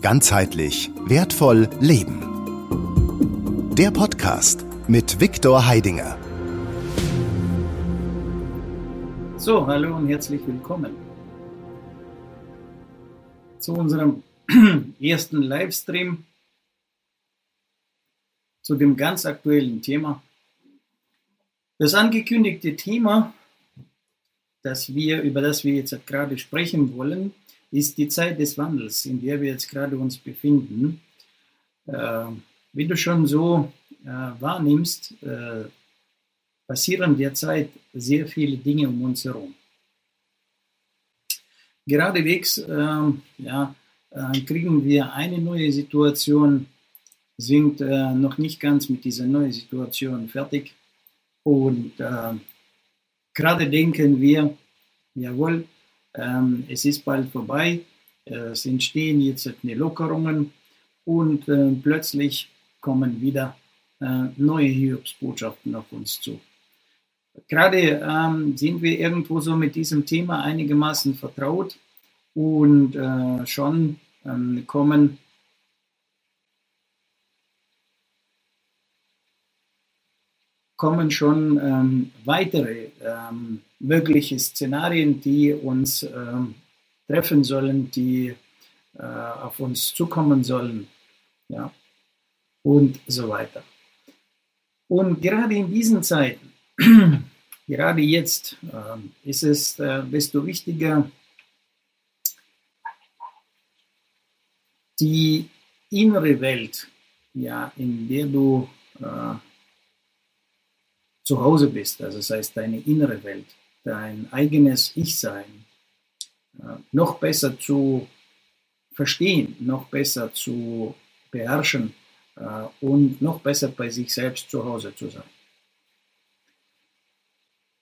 Ganzheitlich wertvoll leben. Der Podcast mit Viktor Heidinger. So, hallo und herzlich willkommen zu unserem ersten Livestream zu dem ganz aktuellen Thema. Das angekündigte Thema, das wir, über das wir jetzt gerade sprechen wollen, ist die Zeit des Wandels, in der wir jetzt gerade uns befinden. Äh, wie du schon so äh, wahrnimmst, äh, passieren derzeit sehr viele Dinge um uns herum. Geradewegs ähm, ja, äh, kriegen wir eine neue Situation, sind äh, noch nicht ganz mit dieser neuen Situation fertig und äh, gerade denken wir, jawohl, ähm, es ist bald vorbei, es entstehen jetzt eine Lockerungen und äh, plötzlich kommen wieder äh, neue Hiobsbotschaften auf uns zu. Gerade ähm, sind wir irgendwo so mit diesem Thema einigermaßen vertraut und äh, schon ähm, kommen kommen schon ähm, weitere ähm, mögliche Szenarien, die uns ähm, treffen sollen, die äh, auf uns zukommen sollen, ja, und so weiter. Und gerade in diesen Zeiten, gerade jetzt, äh, ist es äh, desto wichtiger, die innere Welt, ja, in der du äh, zu Hause bist, also das heißt deine innere Welt, dein eigenes Ich-Sein, äh, noch besser zu verstehen, noch besser zu beherrschen äh, und noch besser bei sich selbst zu Hause zu sein.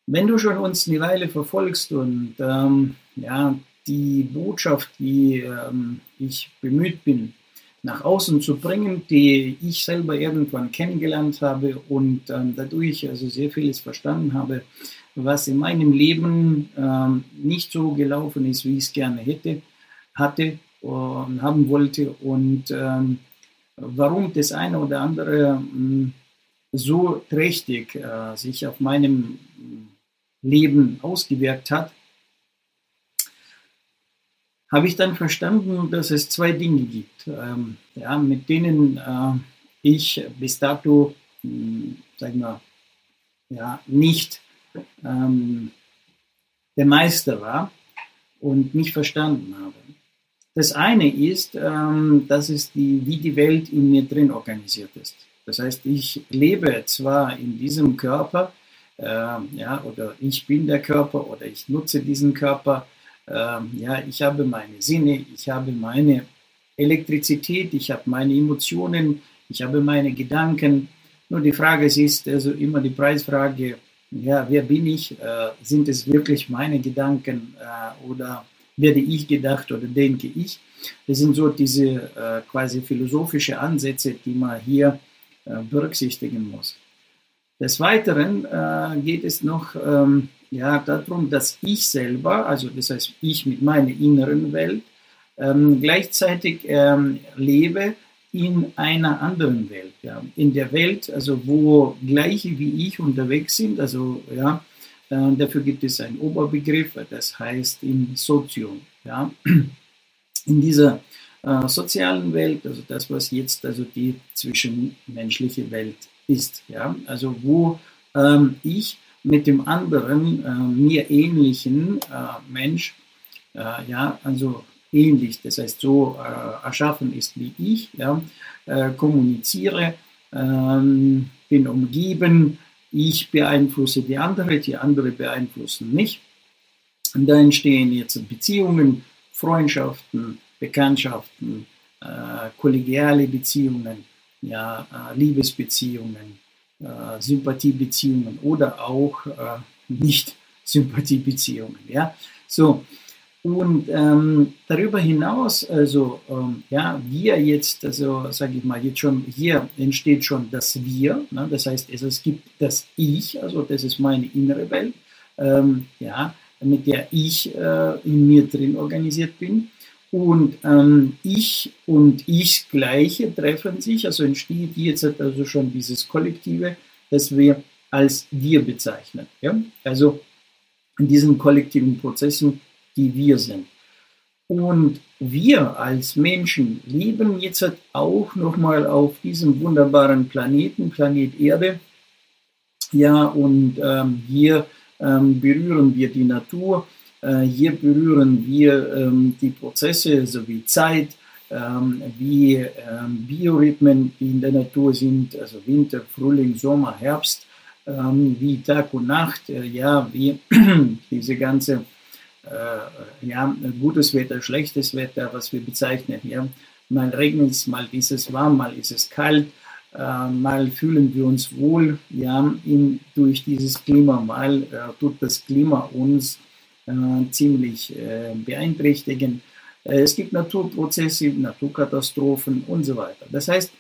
Wenn du schon uns eine Weile verfolgst und ähm, ja, die Botschaft, die ähm, ich bemüht bin, nach außen zu bringen, die ich selber irgendwann kennengelernt habe und ähm, dadurch also sehr vieles verstanden habe, was in meinem Leben ähm, nicht so gelaufen ist, wie ich es gerne hätte, hatte und haben wollte. Und ähm, warum das eine oder andere ähm, so trächtig äh, sich auf meinem Leben ausgewirkt hat, habe ich dann verstanden, dass es zwei Dinge gibt, ähm, ja, mit denen äh, ich bis dato, mh, hm, sagen wir, ja, nicht ähm, der Meister war und nicht verstanden habe. Das eine ist, ähm, das ist die, wie die Welt in mir drin organisiert ist. Das heißt, ich lebe zwar in diesem Körper, äh, ja, oder ich bin der Körper oder ich nutze diesen Körper, ähm, ja, ich habe meine Sinne, ich habe meine Elektrizität, ich habe meine Emotionen, ich habe meine Gedanken. Nur die Frage ist also immer die Preisfrage, ja, wer bin ich? Äh, sind es wirklich meine Gedanken äh, oder werde ich gedacht oder denke ich? Das sind so diese äh, quasi philosophische Ansätze, die man hier äh, berücksichtigen muss. Des Weiteren äh, geht es noch ähm, ja, darum, dass ich selber, also das heißt ich mit meiner inneren Welt, ähm, gleichzeitig ähm, lebe in einer anderen Welt, ja, in der Welt, also wo Gleiche wie ich unterwegs sind, also ja, äh, dafür gibt es einen Oberbegriff, das heißt im Sozium, ja, in dieser äh, sozialen Welt, also das, was jetzt also die zwischenmenschliche Welt ist, ja, also wo ähm, ich mit dem anderen äh, mir ähnlichen äh, Mensch, äh, ja, also ähnlich, das heißt so äh, erschaffen ist wie ich, ja, äh, kommuniziere, ähm, bin umgeben, ich beeinflusse die andere, die andere beeinflussen mich. Und da entstehen jetzt Beziehungen, Freundschaften, Bekanntschaften, äh, kollegiale Beziehungen, ja, Liebesbeziehungen äh, Sympathiebeziehungen oder auch äh, Nicht-Sympathiebeziehungen. Ja? So, und ähm, darüber hinaus, also ähm, ja, wir jetzt, also sage ich mal, jetzt schon hier entsteht schon das Wir, ne? das heißt, also, es gibt das Ich, also das ist meine innere Welt, ähm, ja, mit der ich äh, in mir drin organisiert bin. Und ähm, ich und ich gleiche treffen sich, also entsteht jetzt also schon dieses Kollektive, das wir als wir bezeichnen. Ja? Also in diesen kollektiven Prozessen, die wir sind. Und wir als Menschen leben jetzt auch nochmal auf diesem wunderbaren Planeten, Planet Erde. Ja, und ähm, hier ähm, berühren wir die Natur, äh, hier berühren wir ähm, die Prozesse sowie Zeit, ähm, wie ähm, Biorhythmen, die in der Natur sind, also Winter, Frühling, Sommer, Herbst, ähm, wie Tag und Nacht, äh, ja, wie diese ganze ja, gutes Wetter, schlechtes Wetter, was wir bezeichnen. Ja. Mal regnet es, mal ist es warm, mal ist es kalt, äh, mal fühlen wir uns wohl ja, in, durch dieses Klima, mal äh, tut das Klima uns äh, ziemlich äh, beeinträchtigen. Äh, es gibt Naturprozesse, Naturkatastrophen und so weiter. Das heißt,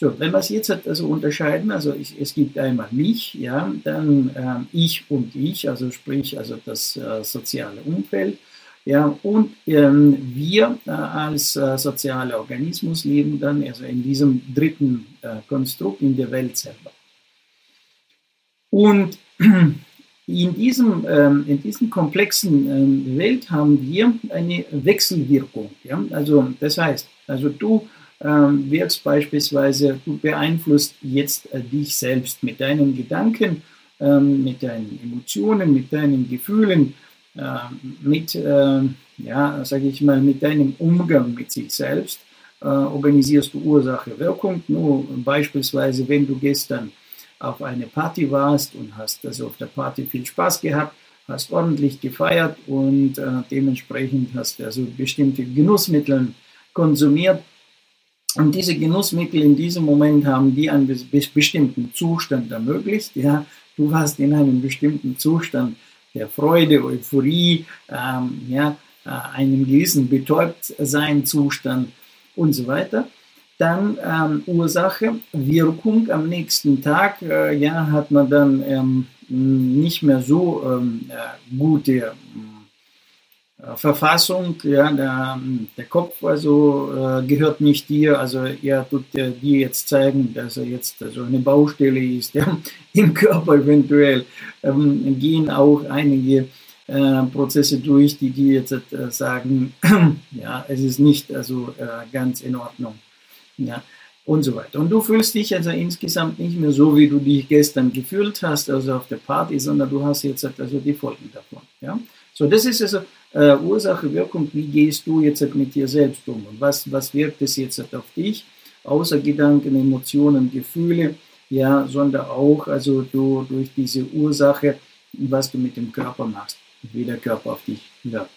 so, wenn wir es jetzt also unterscheiden, also ich, es gibt einmal mich, ja, dann äh, ich und ich, also sprich also das äh, soziale Umfeld, ja, und ähm, wir äh, als äh, sozialer Organismus leben dann also in diesem dritten äh, Konstrukt in der Welt selber. Und in diesem, ähm, in diesem komplexen ähm, Welt haben wir eine Wechselwirkung. Ja? Also das heißt, also du ähm, wirkst beispielsweise, du beeinflusst jetzt äh, dich selbst mit deinen Gedanken, ähm, mit deinen Emotionen, mit deinen Gefühlen, äh, mit, ja, sage ich mal, mit deinem Umgang mit sich selbst. Äh, organisierst du Ursache, Wirkung. Nur beispielsweise, wenn du gestern auf eine Party warst und hast also auf der Party viel Spaß gehabt, hast ordentlich gefeiert und äh, dementsprechend hast also bestimmte Genussmittel konsumiert, und diese Genussmittel in diesem Moment haben die einen bestimmten Zustand ermöglicht. Ja, du warst in einem bestimmten Zustand der Freude, Euphorie, ähm, ja, äh, einem gewissen Betäubtsein-Zustand und so weiter. Dann ähm, Ursache, Wirkung am nächsten Tag, äh, ja, hat man dann ähm, nicht mehr so ähm, äh, gute Verfassung, ja, der, der Kopf also äh, gehört nicht dir, also er tut dir jetzt zeigen, dass er jetzt also eine Baustelle ist, ja, im Körper eventuell ähm, gehen auch einige äh, Prozesse durch, die dir jetzt äh, sagen, ja, es ist nicht also äh, ganz in Ordnung, ja, und so weiter. Und du fühlst dich also insgesamt nicht mehr so, wie du dich gestern gefühlt hast, also auf der Party, sondern du hast jetzt also die Folgen davon, ja. So, das ist also äh, Ursache, Wirkung, wie gehst du jetzt mit dir selbst um und was, was wirkt es jetzt auf dich, außer Gedanken, Emotionen, Gefühle, ja, sondern auch also du durch diese Ursache, was du mit dem Körper machst, wie der Körper auf dich wirkt.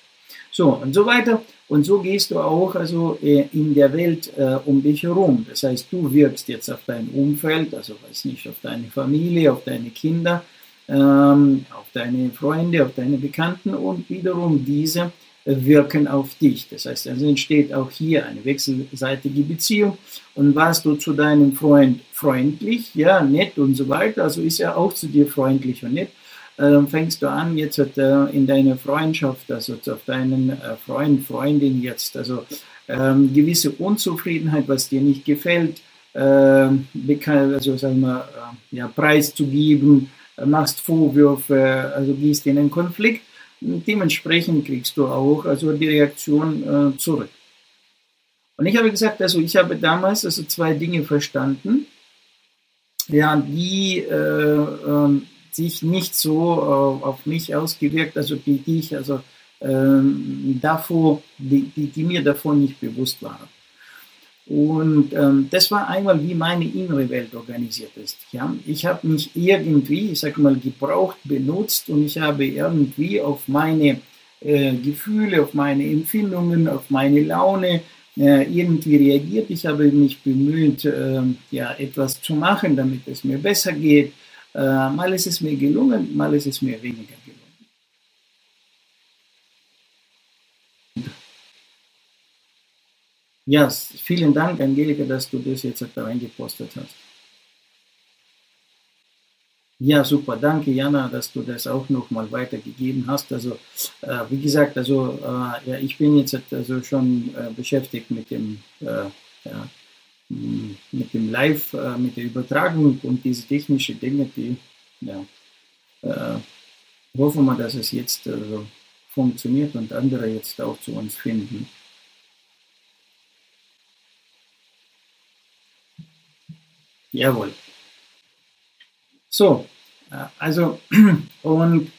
So und so weiter. Und so gehst du auch also äh, in der Welt äh, um dich herum. Das heißt, du wirkst jetzt auf dein Umfeld, also weiß nicht, auf deine Familie, auf deine Kinder, ähm, auf deine Freunde, auf deine Bekannten und wiederum diese wirken auf dich. Das heißt, also entsteht auch hier eine wechselseitige Beziehung. Und warst du zu deinem Freund freundlich, ja, nett und so weiter, also ist er auch zu dir freundlich und nett, dann fängst du an, jetzt in deiner Freundschaft, also auf deinen äh, Freund, Freundin jetzt, also ähm, gewisse Unzufriedenheit, was dir nicht gefällt, äh, also sagen wir, äh, ja, preiszugeben, machst Vorwürfe, also gehst in einen Konflikt. Dementsprechend kriegst du auch also die Reaktion äh, zurück. Und ich habe gesagt, also ich habe damals also zwei Dinge verstanden, ja, die äh, äh, sich nicht so äh, auf mich ausgewirkt, also die, die ich also ähm, davor, die, die, die mir davor nicht bewusst waren. Und ähm, das war einmal, wie meine innere Welt organisiert ist. Ja? Ich habe mich irgendwie, ich sage mal, gebraucht, benutzt und ich habe irgendwie auf meine äh, Gefühle, auf meine Empfindungen, auf meine Laune äh, irgendwie reagiert. Ich habe mich bemüht, äh, ja, etwas zu machen, damit es mir besser geht. Äh, mal ist es mir gelungen, mal ist es mir weniger gelungen. Ja, vielen Dank, Angelika, dass du das jetzt da reingepostet hast. Ja, super. Danke, Jana, dass du das auch nochmal weitergegeben hast. Also, äh, wie gesagt, also äh, ja, ich bin jetzt also schon äh, beschäftigt mit dem, äh, ja, mit dem Live, äh, mit der Übertragung und diese technischen Dinge, die, ja, äh, hoffen wir, dass es jetzt also, funktioniert und andere jetzt auch zu uns finden. Jawohl. So, äh, also, und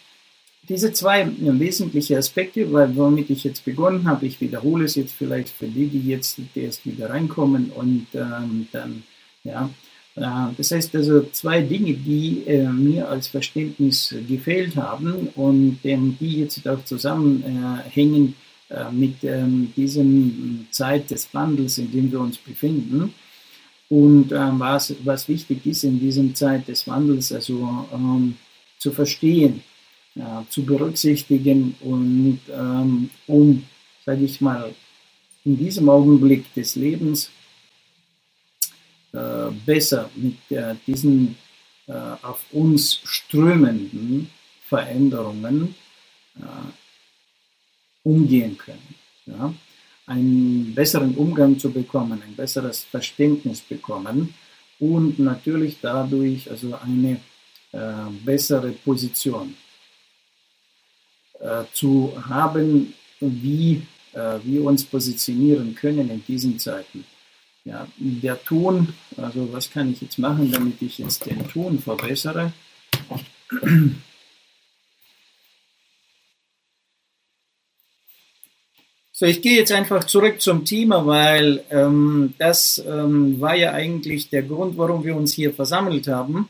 diese zwei wesentlichen Aspekte, womit ich jetzt begonnen habe, ich wiederhole es jetzt vielleicht für die, die jetzt erst wieder reinkommen und ähm, dann, ja, äh, das heißt also zwei Dinge, die äh, mir als Verständnis gefehlt haben und ähm, die jetzt auch zusammenhängen äh, mit ähm, diesem Zeit des Wandels, in dem wir uns befinden. Und ähm, was, was wichtig ist in diesem Zeit des Wandels, also ähm, zu verstehen, äh, zu berücksichtigen und ähm, um, sage ich mal, in diesem Augenblick des Lebens äh, besser mit äh, diesen äh, auf uns strömenden Veränderungen äh, umgehen können. Ja? Einen besseren Umgang zu bekommen, ein besseres Verständnis bekommen und natürlich dadurch also eine äh, bessere Position äh, zu haben, wie äh, wir uns positionieren können in diesen Zeiten. Ja, der Ton, also was kann ich jetzt machen, damit ich jetzt den Ton verbessere? So, ich gehe jetzt einfach zurück zum Thema, weil ähm, das ähm, war ja eigentlich der Grund, warum wir uns hier versammelt haben,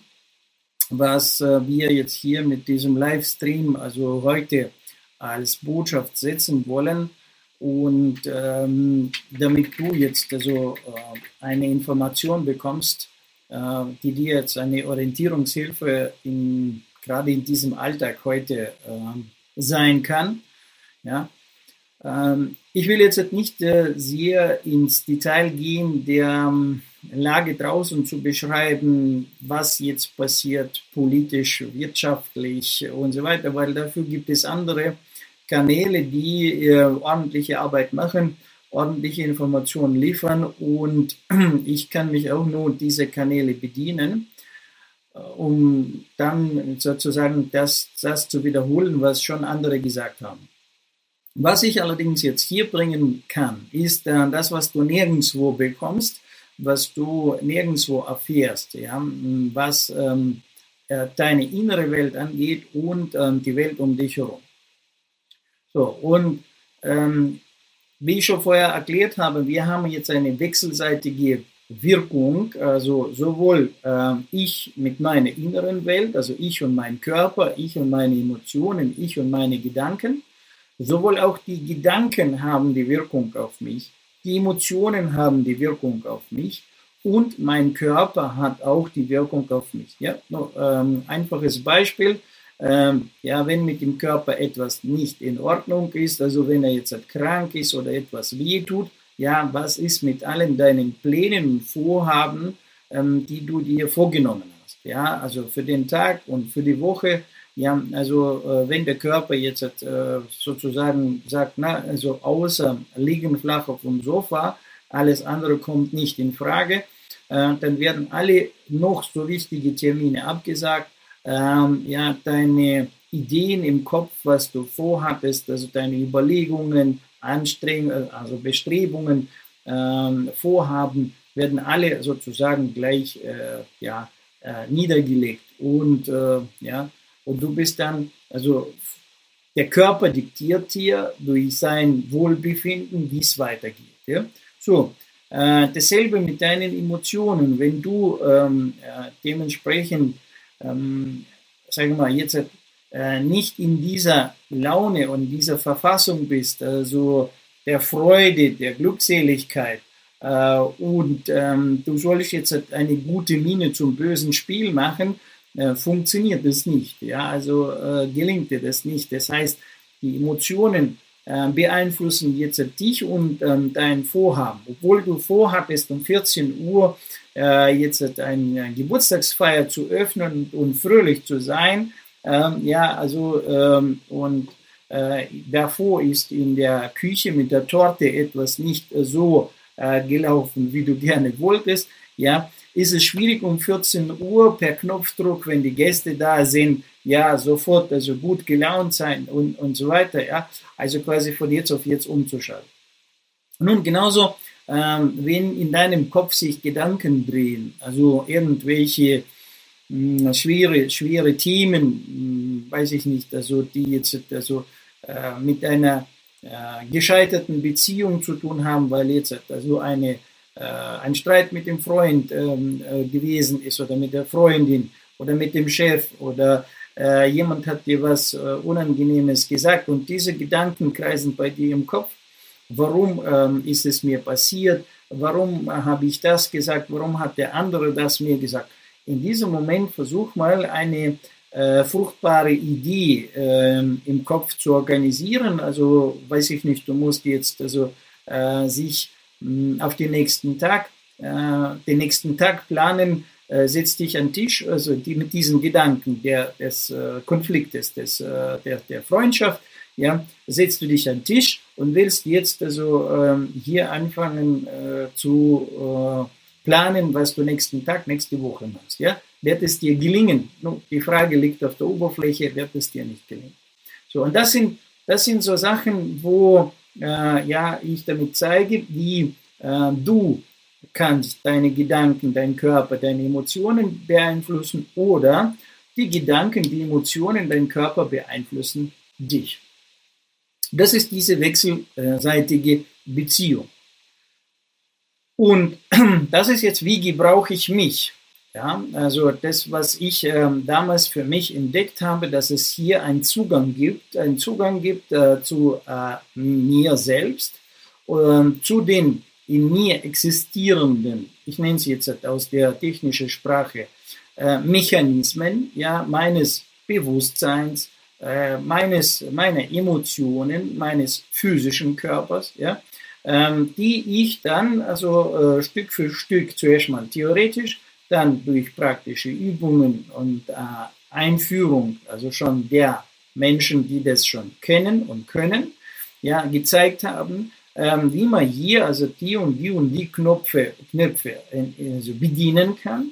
was äh, wir jetzt hier mit diesem Livestream, also heute als Botschaft setzen wollen. Und ähm, damit du jetzt also äh, eine Information bekommst, äh, die dir jetzt eine Orientierungshilfe in, gerade in diesem Alltag heute äh, sein kann, ja, ich will jetzt nicht äh, sehr ins Detail gehen, der ähm, Lage draußen zu beschreiben, was jetzt passiert, politisch, wirtschaftlich und so weiter, weil dafür gibt es andere Kanäle, die äh, ordentliche Arbeit machen, ordentliche Informationen liefern und ich kann mich auch nur diese Kanäle bedienen, äh, um dann sozusagen das, das zu wiederholen, was schon andere gesagt haben. Was ich allerdings jetzt hier bringen kann, ist äh, das, was du nirgendwo bekommst, was du nirgendwo erfährst, ja, was ähm, äh, deine innere Welt angeht und ähm, die Welt um dich herum. So, und ähm, wie ich schon vorher erklärt habe, wir haben jetzt eine wechselseitige Wirkung, also sowohl äh, ich mit meiner inneren Welt, also ich und mein Körper, ich und meine Emotionen, ich und meine Gedanken, Sowohl auch die Gedanken haben die Wirkung auf mich, die Emotionen haben die Wirkung auf mich und mein Körper hat auch die Wirkung auf mich. Ja, no, ähm, einfaches Beispiel. Ähm, ja, wenn mit dem Körper etwas nicht in Ordnung ist, also wenn er jetzt krank ist oder etwas wehtut, ja, was ist mit allen deinen Plänen und Vorhaben, ähm, die du dir vorgenommen hast? Ja, also für den Tag und für die Woche, ja, also äh, wenn der Körper jetzt äh, sozusagen sagt, na, also außer liegen flach auf dem Sofa, alles andere kommt nicht in Frage, äh, dann werden alle noch so wichtige Termine abgesagt. Ähm, ja, deine Ideen im Kopf, was du vorhattest, also deine Überlegungen, Anstrengungen, also Bestrebungen, ähm, Vorhaben, werden alle sozusagen gleich äh, ja, äh, niedergelegt. Und äh, ja, und du bist dann, also der Körper diktiert dir durch sein Wohlbefinden, wie es weitergeht. Ja? So, äh, dasselbe mit deinen Emotionen. Wenn du ähm, äh, dementsprechend, ähm, sagen wir mal, jetzt äh, nicht in dieser Laune und dieser Verfassung bist, also der Freude, der Glückseligkeit, äh, und ähm, du sollst jetzt eine gute Miene zum bösen Spiel machen, äh, funktioniert es nicht. Ja, also äh, gelingt dir das nicht. Das heißt, die Emotionen äh, beeinflussen jetzt dich und ähm, dein Vorhaben. Obwohl du vorhattest, um 14 Uhr äh, jetzt eine Geburtstagsfeier zu öffnen und fröhlich zu sein, ähm, ja, also ähm, und äh, davor ist in der Küche mit der Torte etwas nicht so äh, gelaufen, wie du gerne wolltest, ja, ist es schwierig um 14 Uhr per Knopfdruck, wenn die Gäste da sind, ja, sofort also gut gelaunt sein und, und so weiter, ja, also quasi von jetzt auf jetzt umzuschalten. Nun, genauso, ähm, wenn in deinem Kopf sich Gedanken drehen, also irgendwelche mh, hm, schwere, schwere Themen, mh, hm, weiß ich nicht, also die jetzt also äh, mit einer äh, gescheiterten Beziehung zu tun haben, weil jetzt also eine, ein Streit mit dem Freund ähm, äh, gewesen ist oder mit der Freundin oder mit dem Chef oder äh, jemand hat dir was äh, Unangenehmes gesagt und diese Gedanken kreisen bei dir im Kopf. Warum ähm, ist es mir passiert? Warum habe ich das gesagt? Warum hat der andere das mir gesagt? In diesem Moment versuch mal eine äh, fruchtbare Idee äh, im Kopf zu organisieren. Also weiß ich nicht, du musst jetzt also äh, sich auf den nächsten Tag, äh, den nächsten Tag planen, äh, setz dich an den Tisch, also die, mit diesen Gedanken der, des äh, Konfliktes, des, der, der Freundschaft, ja, setzt du dich an den Tisch und willst jetzt also ähm, hier anfangen zu planen, was du nächsten Tag, nächste Woche machst, ja wird es dir gelingen? Nun, die Frage liegt auf der Oberfläche, wird es dir nicht gelingen? So, und das sind, das sind so Sachen, wo äh, ja, ich damit zeige, wie äh, du kannst deine Gedanken, deinen Körper, deine Emotionen beeinflussen oder die Gedanken, die Emotionen, deinen Körper beeinflussen dich. Das ist diese wechselseitige Beziehung. Und das ist jetzt, wie gebrauche ich mich? Ja, also das, was ich ähm, damals für mich entdeckt habe, dass es hier einen Zugang gibt, einen Zugang gibt äh, zu äh, mir selbst, äh, zu den in mir existierenden, ich nenne es jetzt aus der technischen Sprache, äh, Mechanismen, ja, meines Bewusstseins, äh, meines, meiner Emotionen, meines physischen Körpers, ja, ähm, die ich dann also äh, Stück für Stück zuerst mal theoretisch dann durch praktische Übungen und äh, Einführung, also schon der Menschen, die das schon kennen und können, ja, gezeigt haben, ähm, wie man hier also die und die und die Knöpfe, Knöpfe äh, also bedienen kann,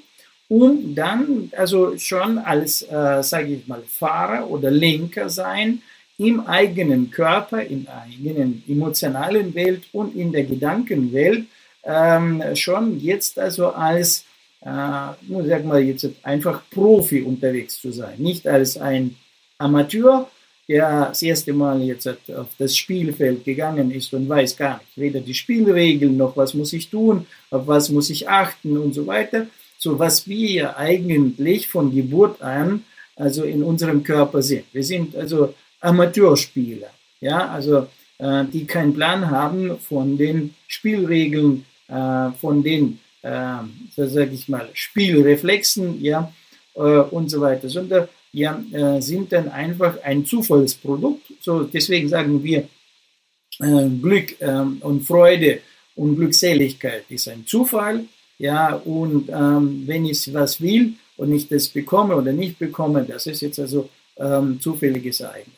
um dann also schon als, äh, sage ich mal, Fahrer oder Lenker sein im eigenen Körper, in eigenen emotionalen Welt und in der Gedankenwelt ähm, schon jetzt also als äh, sag mal jetzt einfach Profi unterwegs zu sein, nicht als ein Amateur, der das erste Mal jetzt auf das Spielfeld gegangen ist und weiß gar nicht, weder die Spielregeln noch was muss ich tun, auf was muss ich achten und so weiter. So was wir ja eigentlich von Geburt an also in unserem Körper sind. Wir sind also Amateurspieler, ja, also äh, die keinen Plan haben von den Spielregeln, äh, von den so sage ich mal, Spielreflexen, ja, äh, und so weiter, sondern ja, äh, sind dann einfach ein Zufallsprodukt. So, deswegen sagen wir, äh, Glück ähm, und Freude und Glückseligkeit ist ein Zufall, ja, und ähm, wenn ich was will und ich das bekomme oder nicht bekomme, das ist jetzt also ähm, zufälliges Ereignis.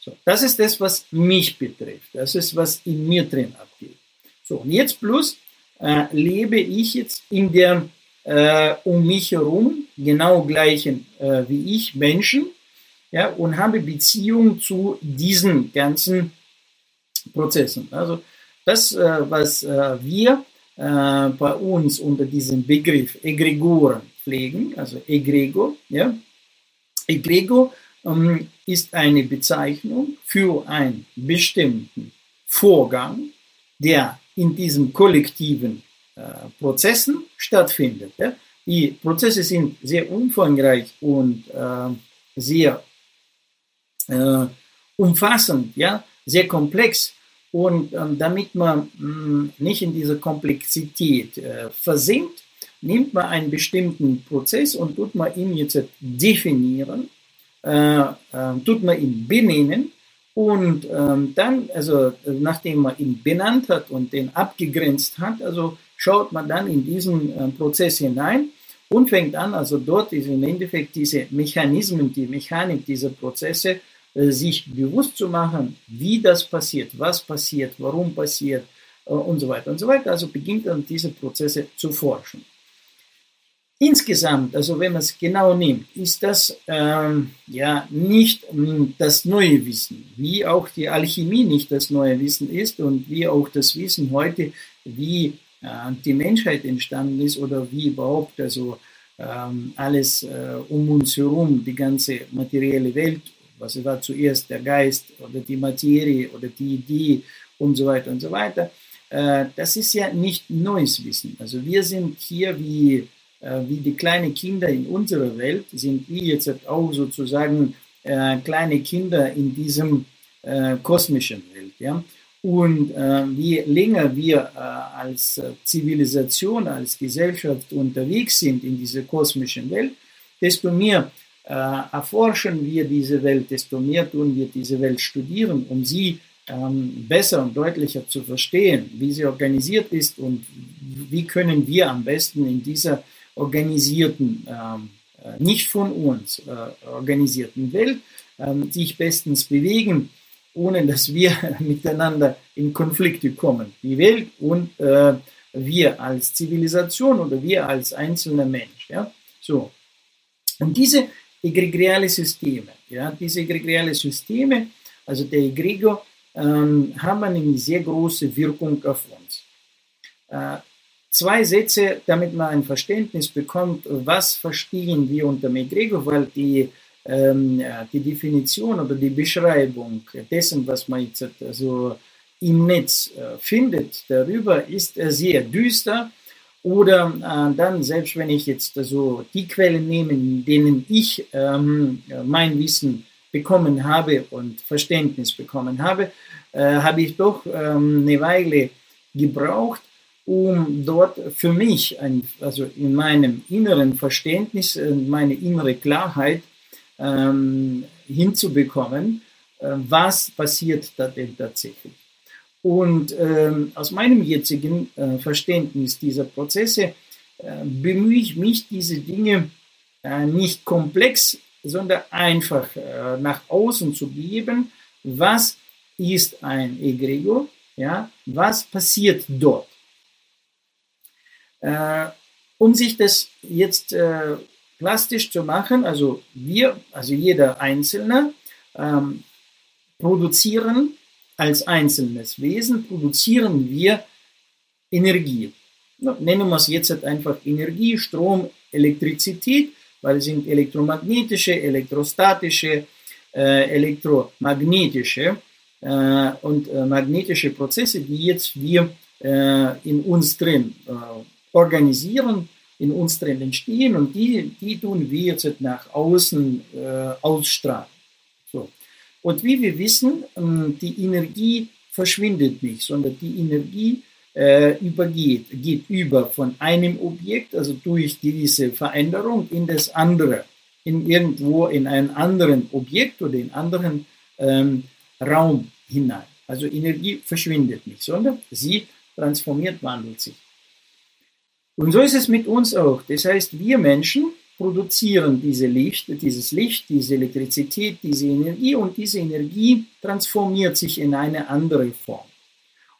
So, das ist das, was mich betrifft. Das ist, was in mir drin abgeht. So, und jetzt plus äh, lebe ich jetzt in der äh, um mich herum genau gleichen äh, wie ich Menschen ja, und habe Beziehung zu diesen ganzen Prozessen. Also das, äh, was äh, wir äh, bei uns unter diesem Begriff Egregoren pflegen, also Egrego, ja, Egrego ähm, ist eine Bezeichnung für einen bestimmten Vorgang, der in diesen kollektiven äh, Prozessen stattfindet. Ja? Die Prozesse sind sehr umfangreich und äh, sehr äh, umfassend, ja? sehr komplex. Und ähm, damit man mh, mm, nicht in dieser Komplexität äh, versinkt, nimmt man einen bestimmten Prozess und tut man ihn jetzt definieren, äh, äh, tut man ihn benennen Und ähm, dann, also nachdem man ihn benannt hat und den abgegrenzt hat, also schaut man dann in diesen äh, Prozess hinein und fängt an, also dort ist im Endeffekt diese Mechanismen, die Mechanik dieser Prozesse äh, sich bewusst zu machen, wie das passiert, was passiert, warum passiert äh, und so weiter und so weiter. Also beginnt dann diese Prozesse zu forschen. Insgesamt, also wenn man es genau nimmt, ist das ähm, ja nicht ähm, das neue Wissen, wie auch die Alchemie nicht das neue Wissen ist und wie auch das Wissen heute, wie äh, die Menschheit entstanden ist oder wie überhaupt also ähm, alles äh, um uns herum, die ganze materielle Welt, was war zuerst der Geist oder die Materie oder die Idee und so weiter und so weiter. Äh, das ist ja nicht neues Wissen. Also wir sind hier wie wie die kleinen Kinder in unserer Welt, sind wir jetzt auch sozusagen äh, kleine Kinder in diesem äh, kosmischen Welt. Ja? Und äh, je länger wir äh, als Zivilisation, als Gesellschaft unterwegs sind in dieser kosmischen Welt, desto mehr äh, erforschen wir diese Welt, desto mehr tun wir diese Welt studieren, um sie ähm, besser und deutlicher zu verstehen, wie sie organisiert ist und wie können wir am besten in dieser organisierten, ähm, äh, nicht von uns äh, organisierten Welt ähm, sich bestens bewegen, ohne dass wir miteinander in Konflikte kommen. Die Welt und äh, wir als Zivilisation oder wir als einzelner Mensch. Ja? So. Und diese egregiale Systeme, ja, diese egregiale Systeme, also der Egregor, ähm, haben eine sehr große Wirkung auf uns. Äh, zwei Sätze, damit man ein Verständnis bekommt, was verstehen wir unter Megregor, weil die, ähm, die Definition oder die Beschreibung dessen, was man jetzt also im Netz äh, findet, darüber ist äh, sehr düster. Oder äh, dann, selbst wenn ich jetzt also die Quellen nehme, in denen ich ähm, mein Wissen bekommen habe und Verständnis bekommen habe, äh, habe ich doch ähm, eine Weile gebraucht, um dort für mich, ein, also in meinem inneren Verständnis, äh, meine innere Klarheit ähm, hinzubekommen, äh, was passiert da denn tatsächlich. Und ähm, aus meinem jetzigen äh, Verständnis dieser Prozesse äh, bemühe ich mich, diese Dinge äh, nicht komplex, sondern einfach äh, nach außen zu geben, was ist ein Egregor, ja, was passiert dort. Äh, um sich das jetzt äh, plastisch zu machen, also wir, also jeder Einzelne, ähm, produzieren als einzelnes Wesen, produzieren wir Energie. Nennen wir es jetzt halt einfach Energie, Strom, Elektrizität, weil es sind elektromagnetische, elektrostatische, äh, elektromagnetische äh, und äh, magnetische Prozesse, die jetzt wir äh, in uns drin äh, organisieren, in uns drin entstehen und die, die tun wir jetzt nach außen äh, ausstrahlen. So. Und wie wir wissen, ähm, die Energie verschwindet nicht, sondern die Energie äh, übergeht, geht über von einem Objekt, also durch diese Veränderung in das andere, in irgendwo in einen anderen Objekt oder in anderen ähm, Raum hinein. Also Energie verschwindet nicht, sondern sie transformiert, wandelt sich. Und so ist es mit uns auch. Das heißt, wir Menschen produzieren diese Licht, dieses Licht, diese Elektrizität, diese Energie und diese Energie transformiert sich in eine andere Form.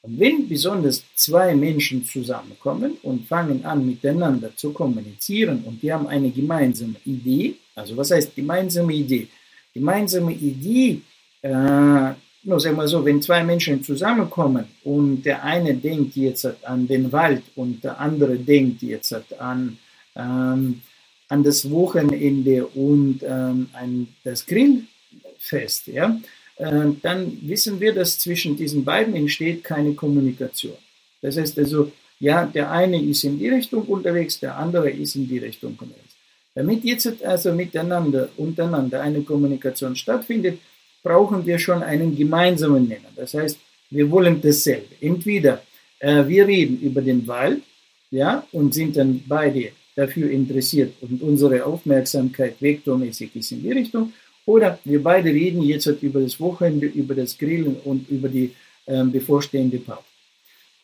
Und wenn besonders zwei Menschen zusammenkommen und fangen an miteinander zu kommunizieren und die haben eine gemeinsame Idee, also was heißt gemeinsame Idee? Gemeinsame Idee äh, nur sagen wir so, wenn zwei Menschen zusammenkommen und der eine denkt jetzt an den Wald und der andere denkt jetzt an, ähm, an das Wochenende und ähm, an das Grillfest, ja, äh, dann wissen wir, dass zwischen diesen beiden entsteht keine Kommunikation. Das heißt also, ja, der eine ist in die Richtung unterwegs, der andere ist in die Richtung unterwegs. Damit jetzt also miteinander, untereinander eine Kommunikation stattfindet, brauchen wir schon einen gemeinsamen Nenner. Das heißt, wir wollen dasselbe. Entweder äh, wir reden über den Wald, ja, und sind dann beide dafür interessiert und unsere Aufmerksamkeit vektormäßig ist in die Richtung, Oder wir beide reden jetzt über das Wochenende, über das Grillen und über die äh, bevorstehende Party.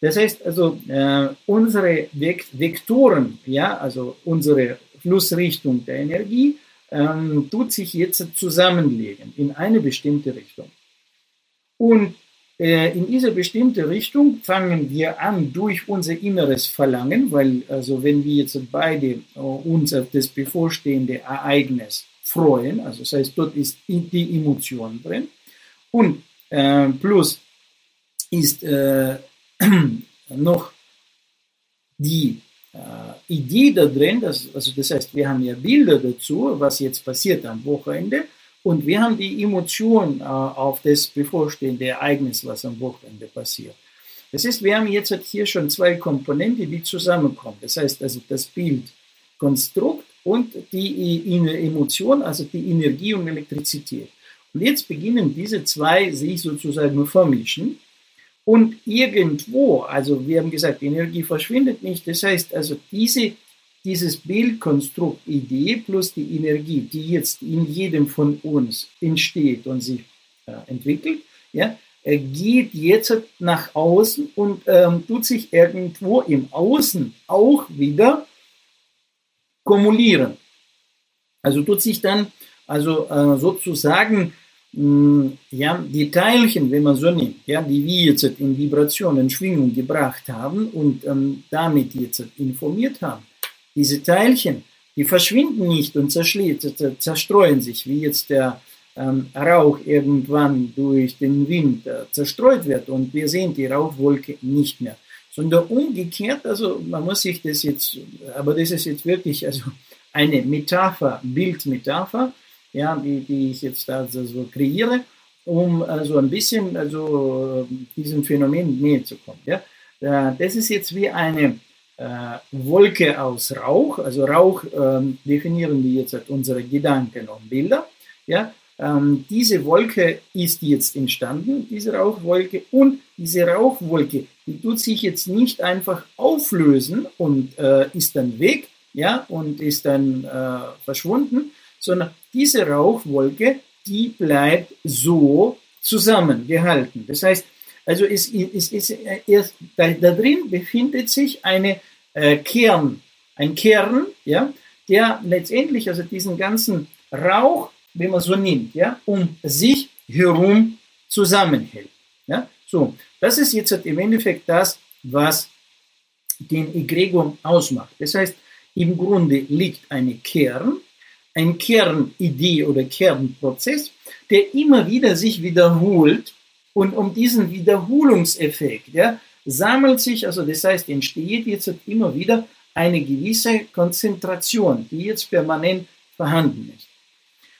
Das heißt also, äh, unsere Vektoren, ja, also unsere Flussrichtung der Energie, ähm, tut sich jetzt zusammenlegen in eine bestimmte Richtung. Und äh, in diese bestimmte Richtung fangen wir an durch unser inneres Verlangen, weil also wenn wir jetzt beide äh, uns auf das bevorstehende Ereignis freuen, also das heißt, dort ist die Emotion drin und äh, plus ist äh, noch die Idee da drin, dass, also das heißt, wir haben ja Bilder dazu, was jetzt passiert am Wochenende und wir haben die Emotion äh, auf das bevorstehende Ereignis, was am Wochenende passiert. Das heißt, wir haben jetzt halt hier schon zwei Komponenten, die zusammenkommen. Das heißt also das Bildkonstrukt und die Emotion, also die Energie und Elektrizität. Und jetzt beginnen diese zwei sich sozusagen vermischen. Und irgendwo, also wir haben gesagt, die Energie verschwindet nicht. Das heißt also, diese dieses Bildkonstrukt Idee plus die Energie, die jetzt in jedem von uns entsteht und sich äh, entwickelt, ja, äh, geht jetzt nach außen und ähm, tut sich irgendwo im Außen auch wieder kumulieren. Also tut sich dann also äh, sozusagen ja, die Teilchen, wenn man so nimmt, ja, die wir jetzt in Vibration, in Schwingung gebracht haben und ähm, damit jetzt informiert haben, diese Teilchen, die verschwinden nicht und zerstreuen sich, wie jetzt der ähm, Rauch irgendwann durch den Wind äh, zerstreut wird und wir sehen die Rauchwolke nicht mehr. Sondern umgekehrt, also man muss sich das jetzt, aber das ist jetzt wirklich also eine Metapher, Bildmetapher, ja, die, die ich jetzt da so kreiere, um also ein bisschen also diesem Phänomen näher zu kommen. Ja. Äh, das ist jetzt wie eine äh, Wolke aus Rauch, also Rauch ähm, definieren wir jetzt als unsere Gedanken und Bilder. Ja, ähm, diese Wolke ist jetzt entstanden, diese Rauchwolke, und diese Rauchwolke, die tut sich jetzt nicht einfach auflösen und äh, ist dann weg, ja, und ist dann äh, verschwunden, sondern diese Rauchwolke, die bleibt so zusammengehalten. Das heißt, also es, es, es, es, da, da drin befindet sich eine äh, Kern, ein Kern, ja, der letztendlich also diesen ganzen Rauch, wenn man so nimmt, ja, um sich herum zusammenhält. Ja. So, das ist jetzt im Endeffekt das, was den Egregor ausmacht. Das heißt, im Grunde liegt eine Kern, ein Kernidee oder Kernprozess, der immer wieder sich wiederholt und um diesen Wiederholungseffekt, ja, sammelt sich, also das heißt, entsteht jetzt immer wieder eine gewisse Konzentration, die jetzt permanent vorhanden ist.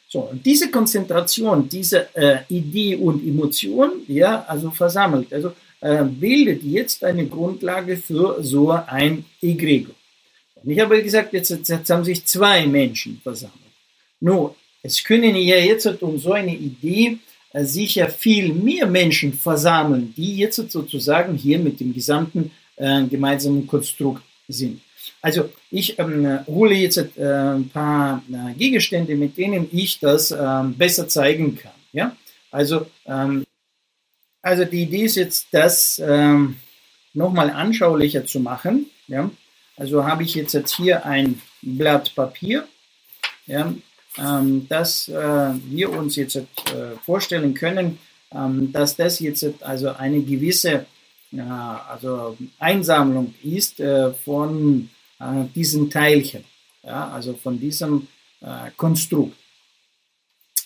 So, und diese Konzentration, diese äh, Idee und Emotion, ja, also versammelt, also äh, bildet jetzt eine Grundlage für so ein Egregor. Und ich habe gesagt, jetzt, jetzt haben sich zwei Menschen versammelt. Nur, es können ja jetzt um so eine Idee äh, sicher viel mehr Menschen versammeln, die jetzt sozusagen hier mit dem gesamten äh, gemeinsamen Konstrukt sind. Also ich ähm, hole jetzt äh, ein paar äh, Gegenstände, mit denen ich das ähm, besser zeigen kann. Ja? Also, ähm, also die Idee ist jetzt, das ähm, nochmal anschaulicher zu machen. Ja? Also habe ich jetzt, jetzt hier ein Blatt Papier. Ja? Ähm, dass äh, wir uns jetzt äh, vorstellen können, ähm, dass das jetzt also eine gewisse äh, also Einsammlung ist äh, von äh, diesen Teilchen, ja, also von diesem äh, Konstrukt,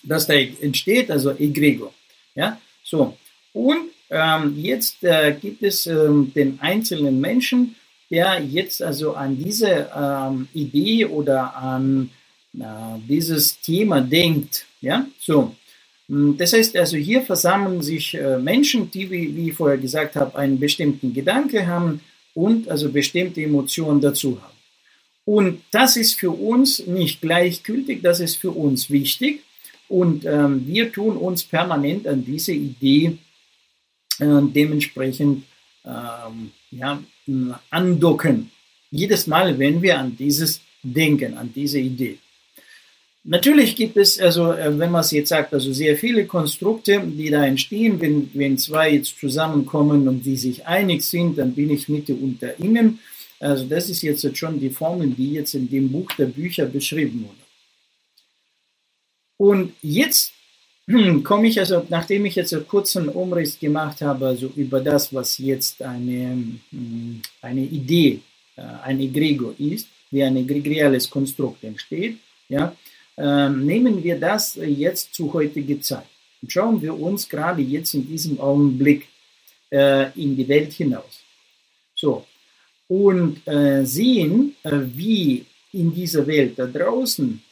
das da entsteht, also Egregor. Ja, so. Und ähm, jetzt gibt es ähm, den einzelnen Menschen, der jetzt also an diese ähm, Idee oder an dieses Thema denkt. Ja, so. Hm, das heißt also, hier versammeln sich äh, Menschen, die, wie, ich vorher gesagt habe, einen bestimmten Gedanke haben und also bestimmte Emotionen dazu haben. Und das ist für uns nicht gleichgültig, das ist für uns wichtig. Und ähm, wir tun uns permanent an diese Idee äh, dementsprechend ähm, ja, andocken. Jedes Mal, wenn wir an dieses denken, an diese Idee. Natürlich gibt es, also äh, wenn man es jetzt sagt, also sehr viele Konstrukte, die da entstehen. Wenn, wenn zwei jetzt zusammenkommen und die sich einig sind, dann bin ich Mitte unter ihnen. Also das ist jetzt schon die Formel, die jetzt in dem Buch der Bücher beschrieben wurde. Und jetzt komme ich also, nachdem ich jetzt einen kurzen Umriss gemacht habe, also über das, was jetzt eine, hm, eine Idee, äh, ein Egregor ist, wie ein egregiales Konstrukt entsteht, ja, nehmen wir das jetzt zu heutiger Zeit. Und schauen wir uns gerade jetzt in diesem Augenblick äh, in die Welt hinaus. So, und äh, sehen, äh, wie in dieser Welt da draußen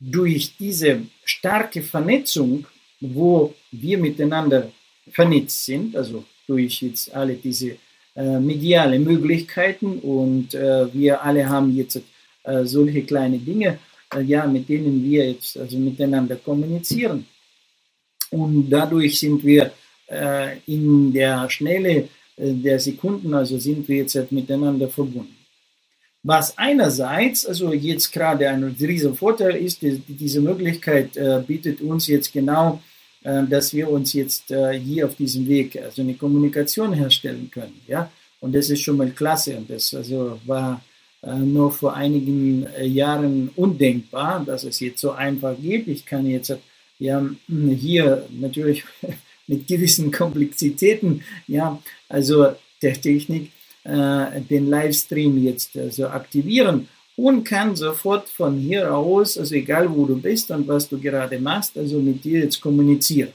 durch diese starke Vernetzung, wo wir miteinander vernetzt sind, also durch jetzt alle diese äh, mediale Möglichkeiten und äh, wir alle haben jetzt äh, solche kleine Dinge, ja, mit denen wir jetzt also miteinander kommunizieren. Und dadurch sind wir äh, in der Schnelle äh, der Sekunden, also sind wir jetzt halt miteinander verbunden. Was einerseits, also jetzt gerade ein riesiger Vorteil ist, die, diese Möglichkeit äh, bietet uns jetzt genau, äh, dass wir uns jetzt äh, hier auf diesem Weg also eine Kommunikation herstellen können, ja. Und das ist schon mal klasse und das also war äh, nur vor einigen äh, Jahren undenkbar, dass es jetzt so einfach geht. Ich kann jetzt ja hier natürlich mit gewissen Komplexitäten, ja, also der Technik, äh, den Livestream jetzt also aktivieren und kann sofort von hier aus, also egal wo du bist und was du gerade machst, also mit dir jetzt kommunizieren.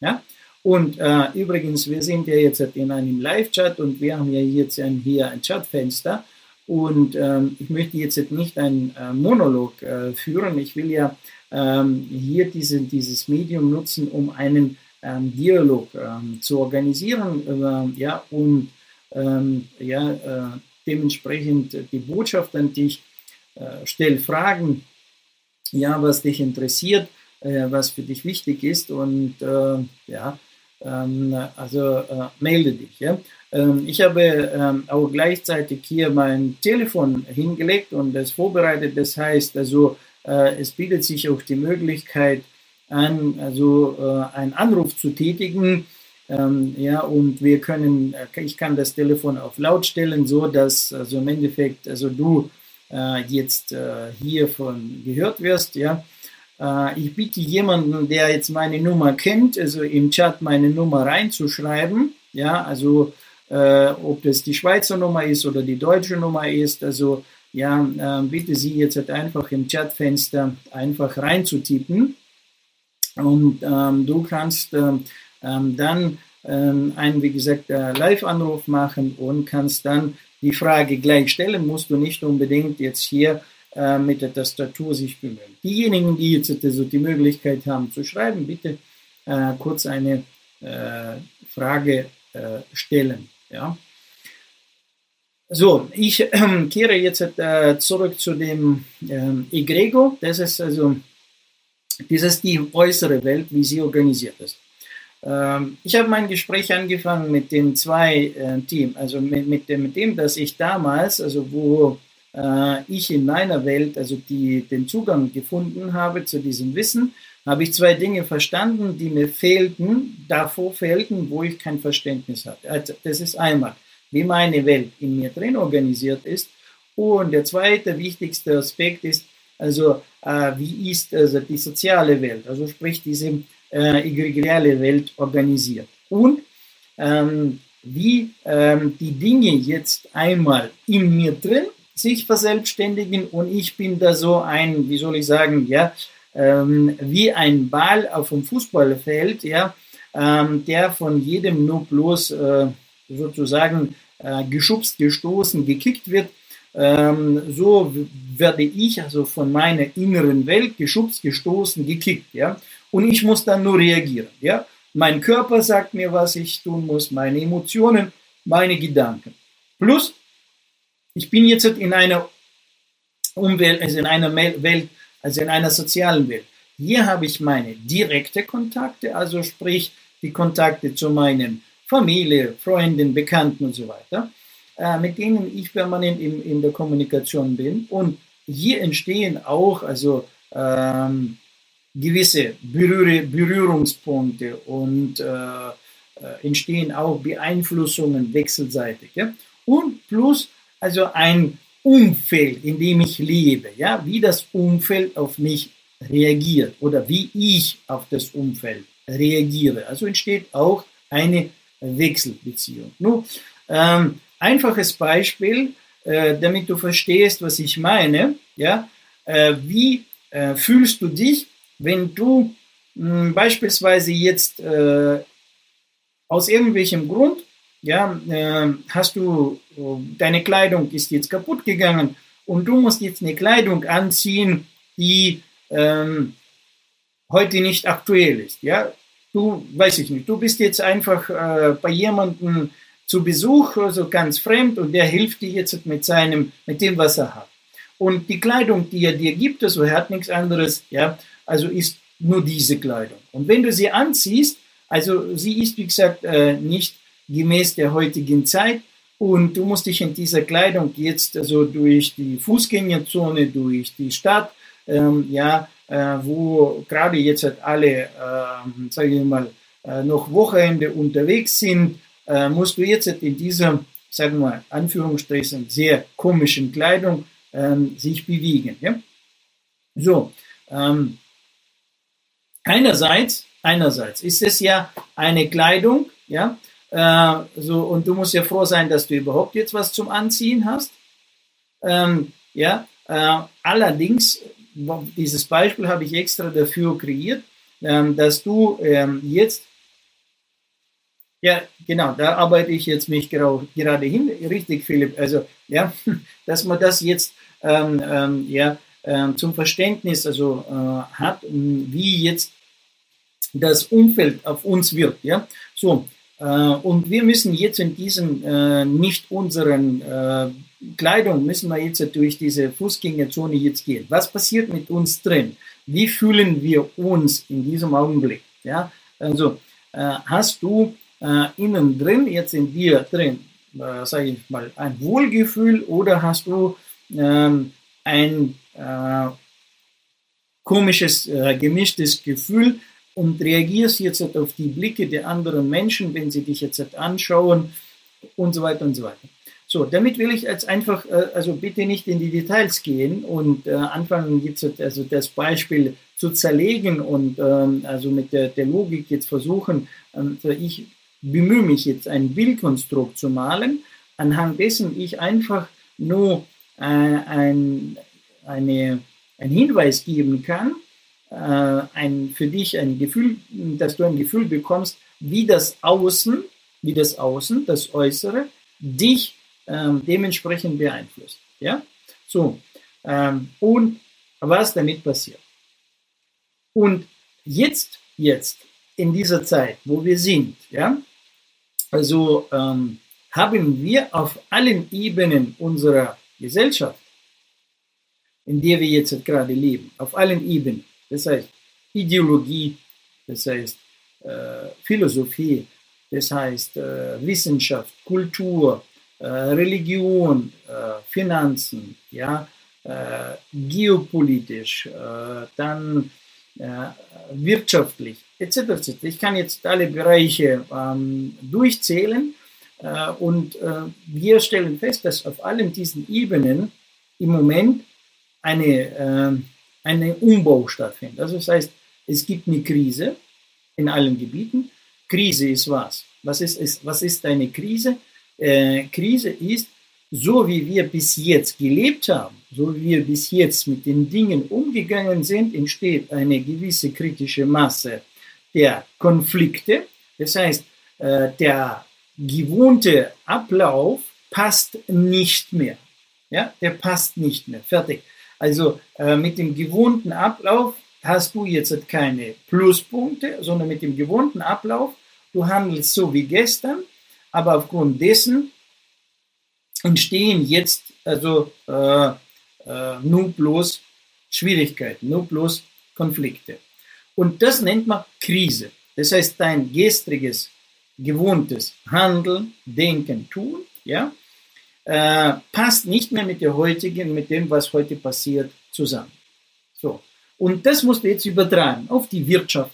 Ja? Und äh, übrigens, wir sind ja jetzt in einem Live-Chat und wir haben ja jetzt ein, hier ein Chatfenster. Und ähm, ich möchte jetzt nicht einen äh, Monolog äh, führen. Ich will ja ähm, hier diese, dieses Medium nutzen, um einen ähm, Dialog ähm, zu organisieren äh, ja, und ähm, ja, äh, dementsprechend die Botschaft an dich, äh, stell Fragen, ja, was dich interessiert, äh, was für dich wichtig ist und äh, ja, ähm, also äh, melde dich. Ja. Ähm, ich habe ähm, auch gleichzeitig hier mein Telefon hingelegt und das vorbereitet. Das heißt also, äh, es bietet sich auch die Möglichkeit an, also äh, einen Anruf zu tätigen ähm, ja, und wir können, ich kann das Telefon auf laut stellen, so dass also im Endeffekt, also du jetzt äh, hiervon gehört wirst, ja. Äh, ich bitte jemanden, der jetzt meine Nummer kennt, also im Chat meine Nummer reinzuschreiben, ja, also äh, ob das die Schweizer Nummer ist oder die deutsche Nummer ist, also ja, äh, bitte Sie jetzt halt einfach im Chatfenster einfach reinzutippen. Und ähm, du kannst ähm, ähm, dann ähm, einen, wie gesagt, äh, Live-Anruf machen und kannst dann die Frage gleich stellen, musst du nicht unbedingt jetzt hier äh, mit der Tastatur sich bemühen. Diejenigen, die jetzt also die Möglichkeit haben zu schreiben, bitte äh, kurz eine äh, Frage äh, stellen. Ja. So, ich kehre jetzt äh, zurück zu dem äh, Egrego. Das ist also, das ist die äußere Welt, wie sie organisiert ist. Ähm, ich habe mein Gespräch angefangen mit den zwei äh, Teams, also mit, mit, dem, mit dem, dass ich damals, also wo äh, ich in meiner Welt, also die, den Zugang gefunden habe zu diesem Wissen, habe ich zwei Dinge verstanden, die mir fehlten, davor fehlten, wo ich kein Verständnis hatte. Also das ist einmal, wie meine Welt in mir drin organisiert ist. Und der zweite wichtigste Aspekt ist, also äh, wie ist also die soziale Welt, also sprich diese äh, egregiale Welt organisiert. Und ähm, wie ähm, die Dinge jetzt einmal in mir drin sich verselbstständigen und ich bin da so ein, wie soll ich sagen, ja, ähm, wie ein Ball auf dem Fußballfeld, ja, ähm, der von jedem nur bloß äh, sozusagen äh, geschubst, gestoßen, gekickt wird. Ähm, so werde ich also von meiner inneren Welt geschubst, gestoßen, gekickt, ja. Und ich muss dann nur reagieren. Ja? Mein Körper sagt mir, was ich tun muss, meine Emotionen, meine Gedanken. Plus, ich bin jetzt in einer Umwelt, also in einer Welt, also in einer sozialen Welt. Hier habe ich meine direkte Kontakte, also sprich die Kontakte zu meinen Familie, Freunden, Bekannten und so weiter, äh, mit denen ich permanent in, in der Kommunikation bin. Und hier entstehen auch also ähm, gewisse Berühr Berührungspunkte und äh, äh, entstehen auch Beeinflussungen wechselseitig. Ja? Und plus also ein Umfeld, in dem ich lebe, ja, wie das Umfeld auf mich reagiert oder wie ich auf das Umfeld reagiere. Also entsteht auch eine Wechselbeziehung. Nun, ähm, einfaches Beispiel, äh, damit du verstehst, was ich meine. Ja, äh, wie äh, fühlst du dich, wenn du mh, hm, beispielsweise jetzt äh, aus irgendwelchem Grund, ja, äh, hast du, deine Kleidung ist jetzt kaputt gegangen und du musst jetzt eine Kleidung anziehen, die ähm, heute nicht aktuell ist. Ja, du, weiß ich nicht, du bist jetzt einfach äh, bei jemandem zu Besuch, also ganz fremd, und der hilft dir jetzt mit seinem, mit dem, was er hat. Und die Kleidung, die er dir gibt, also er hat nichts anderes, ja, also ist nur diese Kleidung. Und wenn du sie anziehst, also sie ist, wie gesagt, äh, nicht gemäß der heutigen Zeit, und du musst dich in dieser Kleidung jetzt also durch die Fußgängerzone, durch die Stadt, ähm, ja, äh, wo gerade jetzt halt alle, äh, sage ich mal, äh, noch Wochenende unterwegs sind, äh, musst du jetzt halt in dieser, sagen wir mal, Anführungsstrichen, sehr komischen Kleidung ähm, sich bewegen. Ja? So, ähm, einerseits, einerseits ist es ja eine Kleidung, ja, äh, so, und du musst ja froh sein, dass du überhaupt jetzt was zum Anziehen hast. Ähm, ja, äh, allerdings dieses Beispiel habe ich extra dafür kreiert, ähm, dass du ähm, jetzt, ja, genau, da arbeite ich jetzt mich gerade hin, richtig, Philipp, also, ja, dass man das jetzt, ähm, ähm, ja, ähm, zum Verständnis, also, äh, hat, wie jetzt das Umfeld auf uns wirkt, ja, so, und wir müssen jetzt in diesen äh, nicht unseren äh, Kleidung müssen wir jetzt durch diese Fußgängerzone jetzt gehen. Was passiert mit uns drin? Wie fühlen wir uns in diesem Augenblick? Ja, also äh, hast du äh, innen drin, jetzt in dir drin, äh, sage ich mal, ein Wohlgefühl oder hast du ähm, ein äh, komisches, äh, gemischtes Gefühl und reagierst jetzt auf die Blicke der anderen Menschen, wenn sie dich jetzt anschauen und so weiter und so weiter. So, damit will ich jetzt einfach, äh, also bitte nicht in die Details gehen und äh, anfangen jetzt also das Beispiel zu zerlegen und ähm, also mit der, der Logik jetzt versuchen, ähm, ich bemühe mich jetzt ein Bildkonstrukt zu malen, anhand dessen ich einfach nur äh, ein, eine, ein Hinweis geben kann, ein, für dich ein Gefühl, dass du ein Gefühl bekommst, wie das Außen, wie das Außen, das Äußere, dich ähm, dementsprechend beeinflusst. Ja? So, ähm, und was damit passiert. Und jetzt, jetzt, in dieser Zeit, wo wir sind, ja, also ähm, haben wir auf allen Ebenen unserer Gesellschaft, in der wir jetzt gerade leben, auf allen Ebenen, das heißt Ideologie, das heißt äh, Philosophie, das heißt äh, Wissenschaft, Kultur, äh, Religion, äh, Finanzen, ja, äh, geopolitisch, dann wirtschaftlich, etc. Ich kann jetzt alle Bereiche ähm, durchzählen und wir stellen fest, dass auf allen diesen Ebenen im Moment eine, eine Umbau stattfindet. Also das heißt, es gibt eine Krise in allen Gebieten. Krise ist was? Was ist, ist, was ist eine Krise? äh, Krise ist, so wie wir bis jetzt gelebt haben, so wie wir bis jetzt mit den Dingen umgegangen sind, entsteht eine gewisse kritische Masse der Konflikte. Das heißt, äh, der gewohnte Ablauf passt nicht mehr. Ja, der passt nicht mehr. Fertig. Also äh, mit dem gewohnten Ablauf hast du jetzt keine Pluspunkte, sondern mit dem gewohnten Ablauf, du handelst so wie gestern, aber aufgrund dessen entstehen jetzt also äh, äh, nur bloß Schwierigkeiten, nur bloß Konflikte. Und das nennt man Krise. Das heißt, dein gestriges, gewohntes Handeln, Denken, Tun, ja, äh, passt nicht mehr mit der heutigen, mit dem, was heute passiert, zusammen. So. Und das musst du jetzt übertragen auf die Wirtschaft,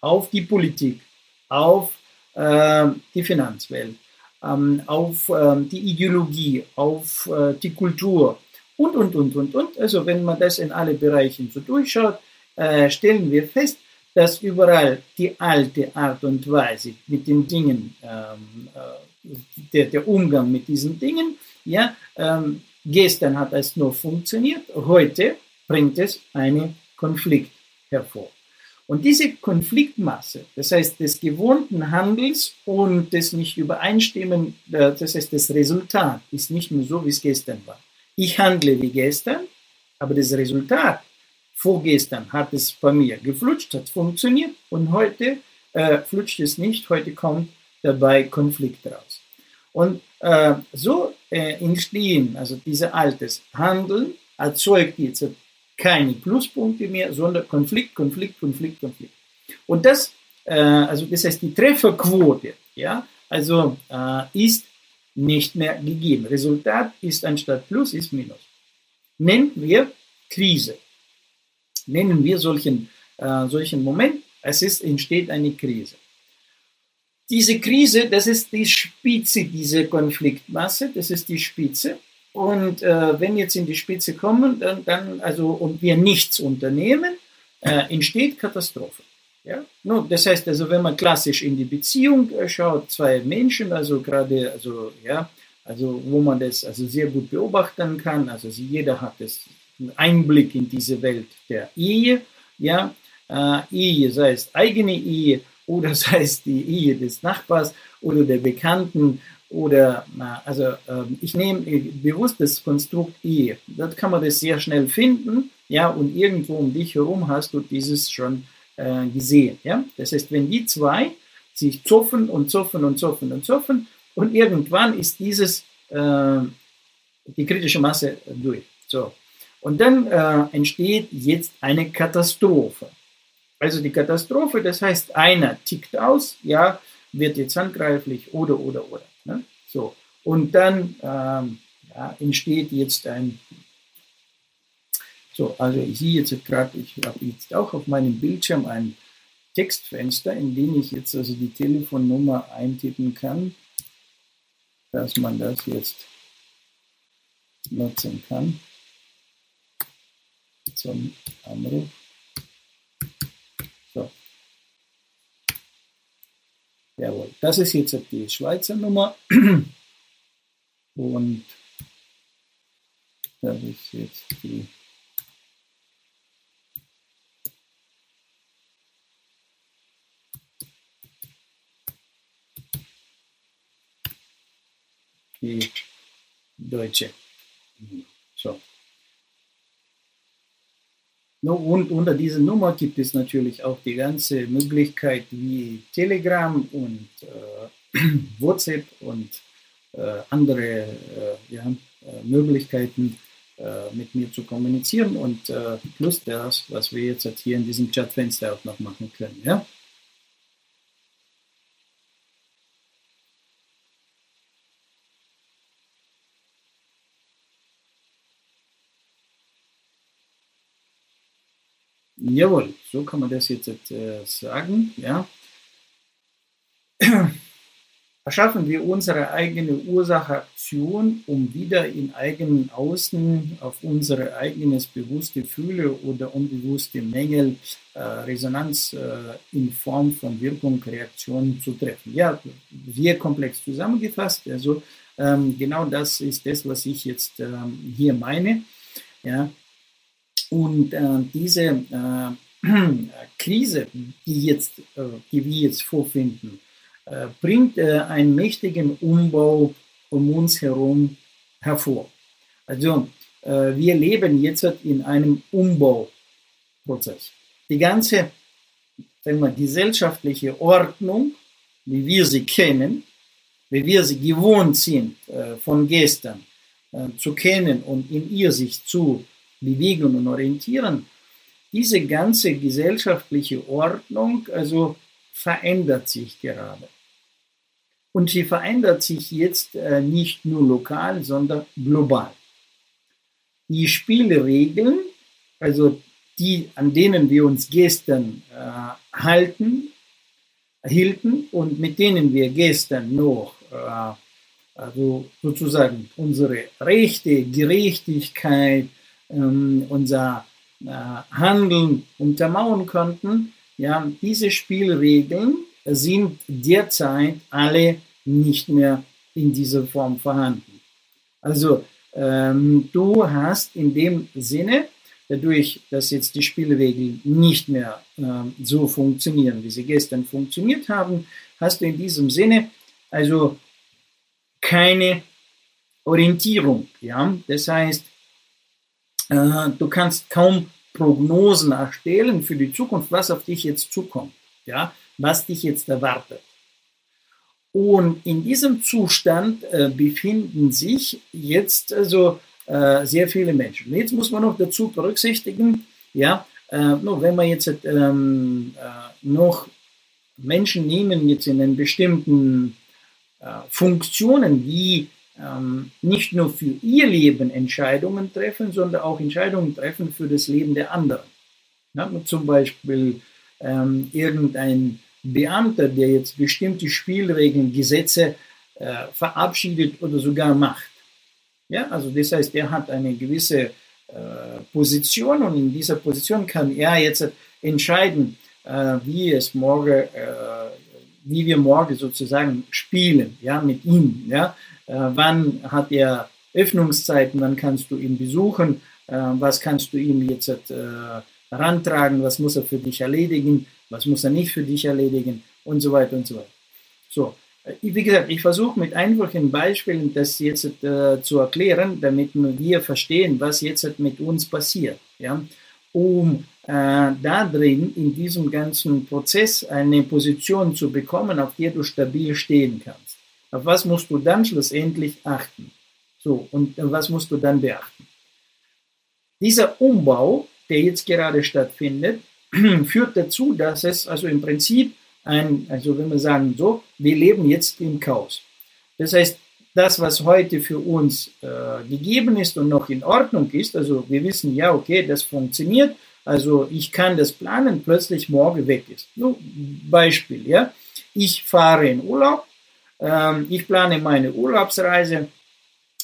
auf die Politik, auf äh, die Finanzwelt, ähm, auf äh, die Ideologie, auf äh, die Kultur und, und, und, und, und. Also wenn man das in alle Bereiche so durchschaut, äh, stellen wir fest, dass überall die alte Art und Weise mit den Dingen, ähm, äh, der, der, Umgang mit diesen Dingen, ja, ähm, gestern hat es nur funktioniert, heute bringt es einen Konflikt hervor. Und diese Konfliktmasse, das heißt des gewohnten Handels und des nicht übereinstimmen, äh, das heißt das Resultat ist nicht mehr so, wie es gestern war. Ich handle wie gestern, aber das Resultat vorgestern hat es bei mir geflutscht, hat funktioniert und heute äh, flutscht es nicht, heute kommt dabei Konflikt raus. Und äh, so äh, entstehen, also diese altes Handeln erzeugt jetzt keine Pluspunkte mehr, sondern Konflikt, Konflikt, Konflikt, Konflikt. Und das, äh, also das heißt die Trefferquote, ja, also äh, ist nicht mehr gegeben. Resultat ist anstatt Plus ist Minus. Nennen wir Krise nennen wir solchen, äh, solchen Moment, es ist, entsteht eine Krise. Diese Krise, das ist die Spitze dieser Konfliktmasse, das ist die Spitze. Und äh, wenn jetzt in die Spitze kommen, dann, dann also und wir nichts unternehmen, äh, entsteht Katastrophe. Ja? No, das heißt also, wenn man klassisch in die Beziehung äh, schaut, zwei Menschen, also gerade, also ja, also wo man das also sehr gut beobachten kann, also jeder hat das Einblick in diese Welt der Ehe, ja, äh, Ehe, sei es eigene Ehe oder sei es die Ehe des Nachbars oder der Bekannten oder, also äh, ich nehme bewusst das Konstrukt Ehe. Dort kann man das sehr schnell finden, ja, und irgendwo um dich herum hast du dieses schon äh, gesehen, ja. Das heißt, wenn die zwei sich zoffen und zoffen und zoffen und zoffen und irgendwann ist dieses, äh, die kritische Masse durch. So, und dann äh, entsteht jetzt eine Katastrophe. Also die Katastrophe, das heißt, einer tickt aus, ja, wird jetzt handgreiflich oder, oder, oder. Ne? So. Und dann ähm, ja, entsteht jetzt ein, so, also ich sehe jetzt gerade, ich habe jetzt auch auf meinem Bildschirm ein Textfenster, in dem ich jetzt also die Telefonnummer eintippen kann, dass man das jetzt nutzen kann zum Anruf. Jawohl, das ist jetzt die Schweizer Nummer. Und das ist jetzt die die deutsche. So. Und unter dieser Nummer gibt es natürlich auch die ganze Möglichkeit wie Telegram und äh, WhatsApp und äh, andere äh, ja, äh, Möglichkeiten äh, mit mir zu kommunizieren und äh, plus das, was wir jetzt hier in diesem Chatfenster auch noch machen können. Ja? Jawohl, so kann man das jetzt äh, sagen. Ja. Erschaffen wir unsere eigene Ursache-Aktion, um wieder in eigenen Außen auf unsere eigenes bewusste Fühle oder unbewusste Mängel äh, Resonanz äh, in Form von Wirkung, Reaktion zu treffen. Ja, sehr komplex zusammengefasst. Also ähm, genau das ist das, was ich jetzt ähm, hier meine. Ja, und äh, diese äh, Krise, die, jetzt, äh, die wir jetzt vorfinden, äh, bringt äh, einen mächtigen Umbau um uns herum hervor. Also äh, wir leben jetzt in einem Umbauprozess. Die ganze sagen wir, gesellschaftliche Ordnung, wie wir sie kennen, wie wir sie gewohnt sind von gestern zu kennen und in ihr sich zu bewegen und orientieren, diese ganze gesellschaftliche Ordnung also verändert sich gerade. Und sie verändert sich jetzt äh, nicht nur lokal, sondern global. Die Spielregeln, also die, an denen wir uns gestern äh, halten, hielten und mit denen wir gestern noch äh, also sozusagen unsere Rechte, Gerechtigkeit, ähm, unser äh, Handeln untermauern konnten, ja, diese Spielregeln sind derzeit alle nicht mehr in dieser Form vorhanden. Also ähm, du hast in dem Sinne, dadurch, dass jetzt die Spielregeln nicht mehr äh, so funktionieren, wie sie gestern funktioniert haben, hast du in diesem Sinne also keine Orientierung. Ja? Das heißt, äh, du kannst kaum Prognosen erstellen für die Zukunft, was auf dich jetzt zukommt, ja? was dich jetzt erwartet. Und in diesem Zustand äh, befinden sich jetzt also äh, sehr viele Menschen. Jetzt muss man noch dazu berücksichtigen, ja, äh, no, wenn man jetzt ähm, äh, noch Menschen nehmen, jetzt in einen bestimmten äh, Funktionen, die ähm, nicht nur für ihr Leben Entscheidungen treffen, sondern auch Entscheidungen treffen für das Leben der anderen. Ja, zum Beispiel ähm, irgendein Beamter, der jetzt bestimmte Spielregeln, Gesetze äh, verabschiedet oder sogar macht. Ja, also das heißt, er hat eine gewisse äh, Position und in dieser Position kann er jetzt entscheiden, äh, wie es morgen äh, wie wir morgen sozusagen spielen, ja, mit ihm, ja. Äh, wann hat er Öffnungszeiten, wann kannst du ihn besuchen, äh, was kannst du ihm jetzt äh, rantragen, was muss er für dich erledigen, was muss er nicht für dich erledigen? Und so weiter und so weiter. So, wie gesagt, ich versuche mit einfachen Beispielen das jetzt äh, zu erklären, damit wir verstehen, was jetzt mit uns passiert, ja, um äh, da drin in diesem ganzen Prozess eine Position zu bekommen, auf der du stabil stehen kannst. Auf was musst du dann schlussendlich achten? So, und was musst du dann beachten? Dieser Umbau, der jetzt gerade stattfindet, führt dazu, dass es also im Prinzip ein, also wenn wir sagen so, wir leben jetzt im Chaos. Das heißt, das, was heute für uns äh, gegeben ist und noch in Ordnung ist, also wir wissen, ja, okay, das funktioniert, also ich kann das planen, plötzlich morgen weg ist. Nur Beispiel, ja. Ich fahre in Urlaub, ähm, ich plane meine Urlaubsreise,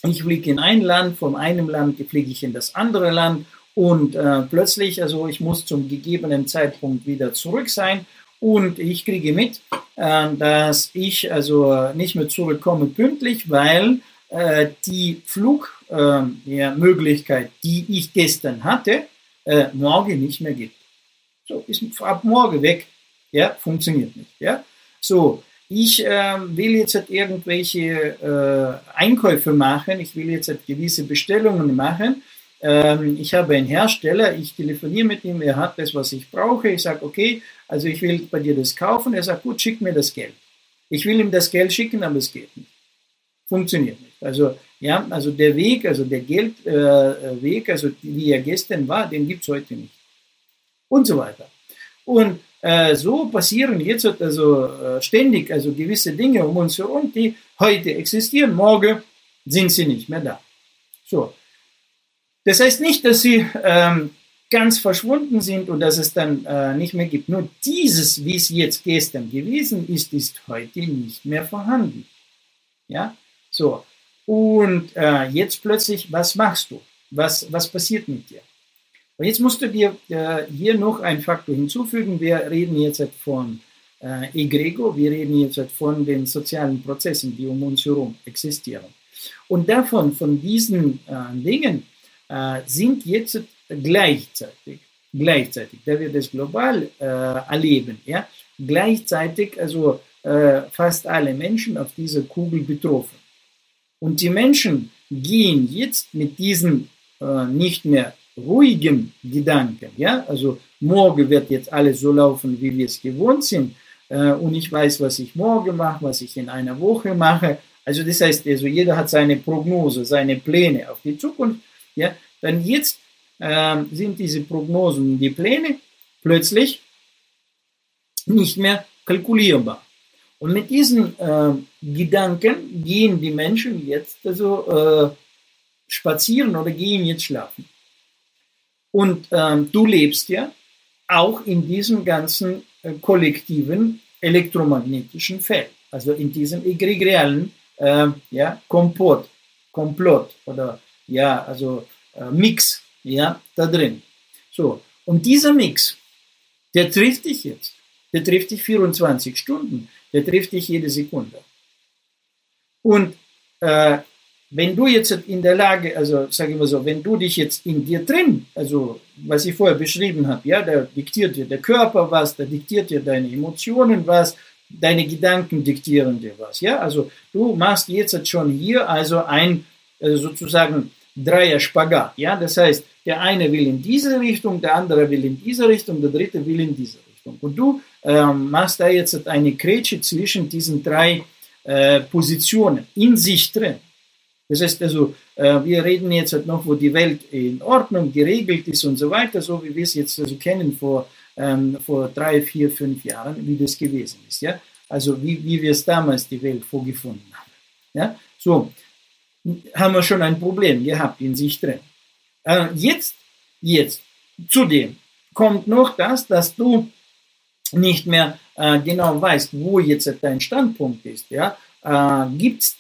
ich fliege in ein Land, von einem Land fliege ich in das andere Land und äh, plötzlich, also ich muss zum gegebenen Zeitpunkt wieder zurück sein und ich kriege mit, äh, dass ich also nicht mehr zurückkomme pünktlich, weil äh, die Flugmöglichkeit, äh, die ich gestern hatte, äh, morgen nicht mehr gibt. So, ist ab morgen weg. Ja, funktioniert nicht. Ja, so. Ich äh, will jetzt halt irgendwelche äh, Einkäufe machen, ich will jetzt halt gewisse Bestellungen machen. Ähm, ich habe einen Hersteller, ich telefoniere mit ihm, er hat das, was ich brauche. Ich sage, okay, also ich will bei dir das kaufen. Er sagt, gut, schick mir das Geld. Ich will ihm das Geld schicken, aber es geht nicht. Funktioniert nicht. Also ja, also der Weg, also der Geldweg, äh, also wie er gestern war, den gibt es heute nicht. Und so weiter. Und äh, so passieren jetzt also äh, ständig also gewisse Dinge um uns herum, die heute existieren, morgen sind sie nicht mehr da. So. Das heißt nicht, dass sie ähm, ganz verschwunden sind und dass es dann äh, nicht mehr gibt. Nur dieses, wie es jetzt gestern gewesen ist, ist heute nicht mehr vorhanden. Ja, so. Und äh, jetzt plötzlich, was machst du? Was, was passiert mit dir? Und jetzt musst du dir äh, hier noch einen Faktor hinzufügen. Wir reden jetzt halt von äh, Egrego, wir reden jetzt halt von den sozialen Prozessen, die um uns herum existieren. Und davon, von diesen äh, Dingen, äh, sind jetzt gleichzeitig, gleichzeitig, da wir das global äh, erleben, ja, gleichzeitig also äh, fast alle Menschen auf dieser Kugel betroffen. Und die Menschen gehen jetzt mit diesen äh, nicht mehr ruhigen Gedanken, ja, also morgen wird jetzt alles so laufen, wie wir es gewohnt sind, äh, und ich weiß, was ich morgen mache, was ich in einer Woche mache. Also das heißt, also jeder hat seine Prognose, seine Pläne auf die Zukunft, ja, dann jetzt äh, sind diese Prognosen die Pläne plötzlich nicht mehr kalkulierbar. Und mit diesen äh, Gedanken gehen die Menschen jetzt also äh, spazieren oder gehen jetzt schlafen. Und ähm, du lebst ja auch in diesem ganzen äh, kollektiven elektromagnetischen Feld, also in diesem egregialen äh, ja, Kompott, Komplott oder ja, also äh, Mix ja, da drin. So, und dieser Mix, der trifft dich jetzt. Der trifft dich 24 Stunden. Der trifft dich jede Sekunde. Und äh, wenn du jetzt in der Lage, also sage ich mal so, wenn du dich jetzt in dir drin, also was ich vorher beschrieben habe, ja, da diktiert dir der Körper was, da diktiert dir deine Emotionen was, deine Gedanken diktieren dir was, ja, also du machst jetzt schon hier also ein also sozusagen Dreier Spagat, ja, das heißt, der eine will in diese Richtung, der andere will in diese Richtung, der dritte will in diese Richtung. Und du ähm, machst da jetzt eine Grätsche zwischen diesen drei äh, Positionen in sich drin. Das heißt also, äh, wir reden jetzt halt noch, wo die Welt in Ordnung, geregelt ist und so weiter, so wie wir es jetzt also kennen vor, ähm, vor drei, vier, fünf Jahren, wie das gewesen ist. Ja? Also wie, wie wir es damals die Welt vorgefunden haben. Ja? So, haben wir schon ein Problem gehabt in sich drin. Äh, jetzt, jetzt, zudem kommt noch das, dass du nicht mehr äh, genau weißt, wo jetzt dein Standpunkt ist. Ja? Äh, Gibt es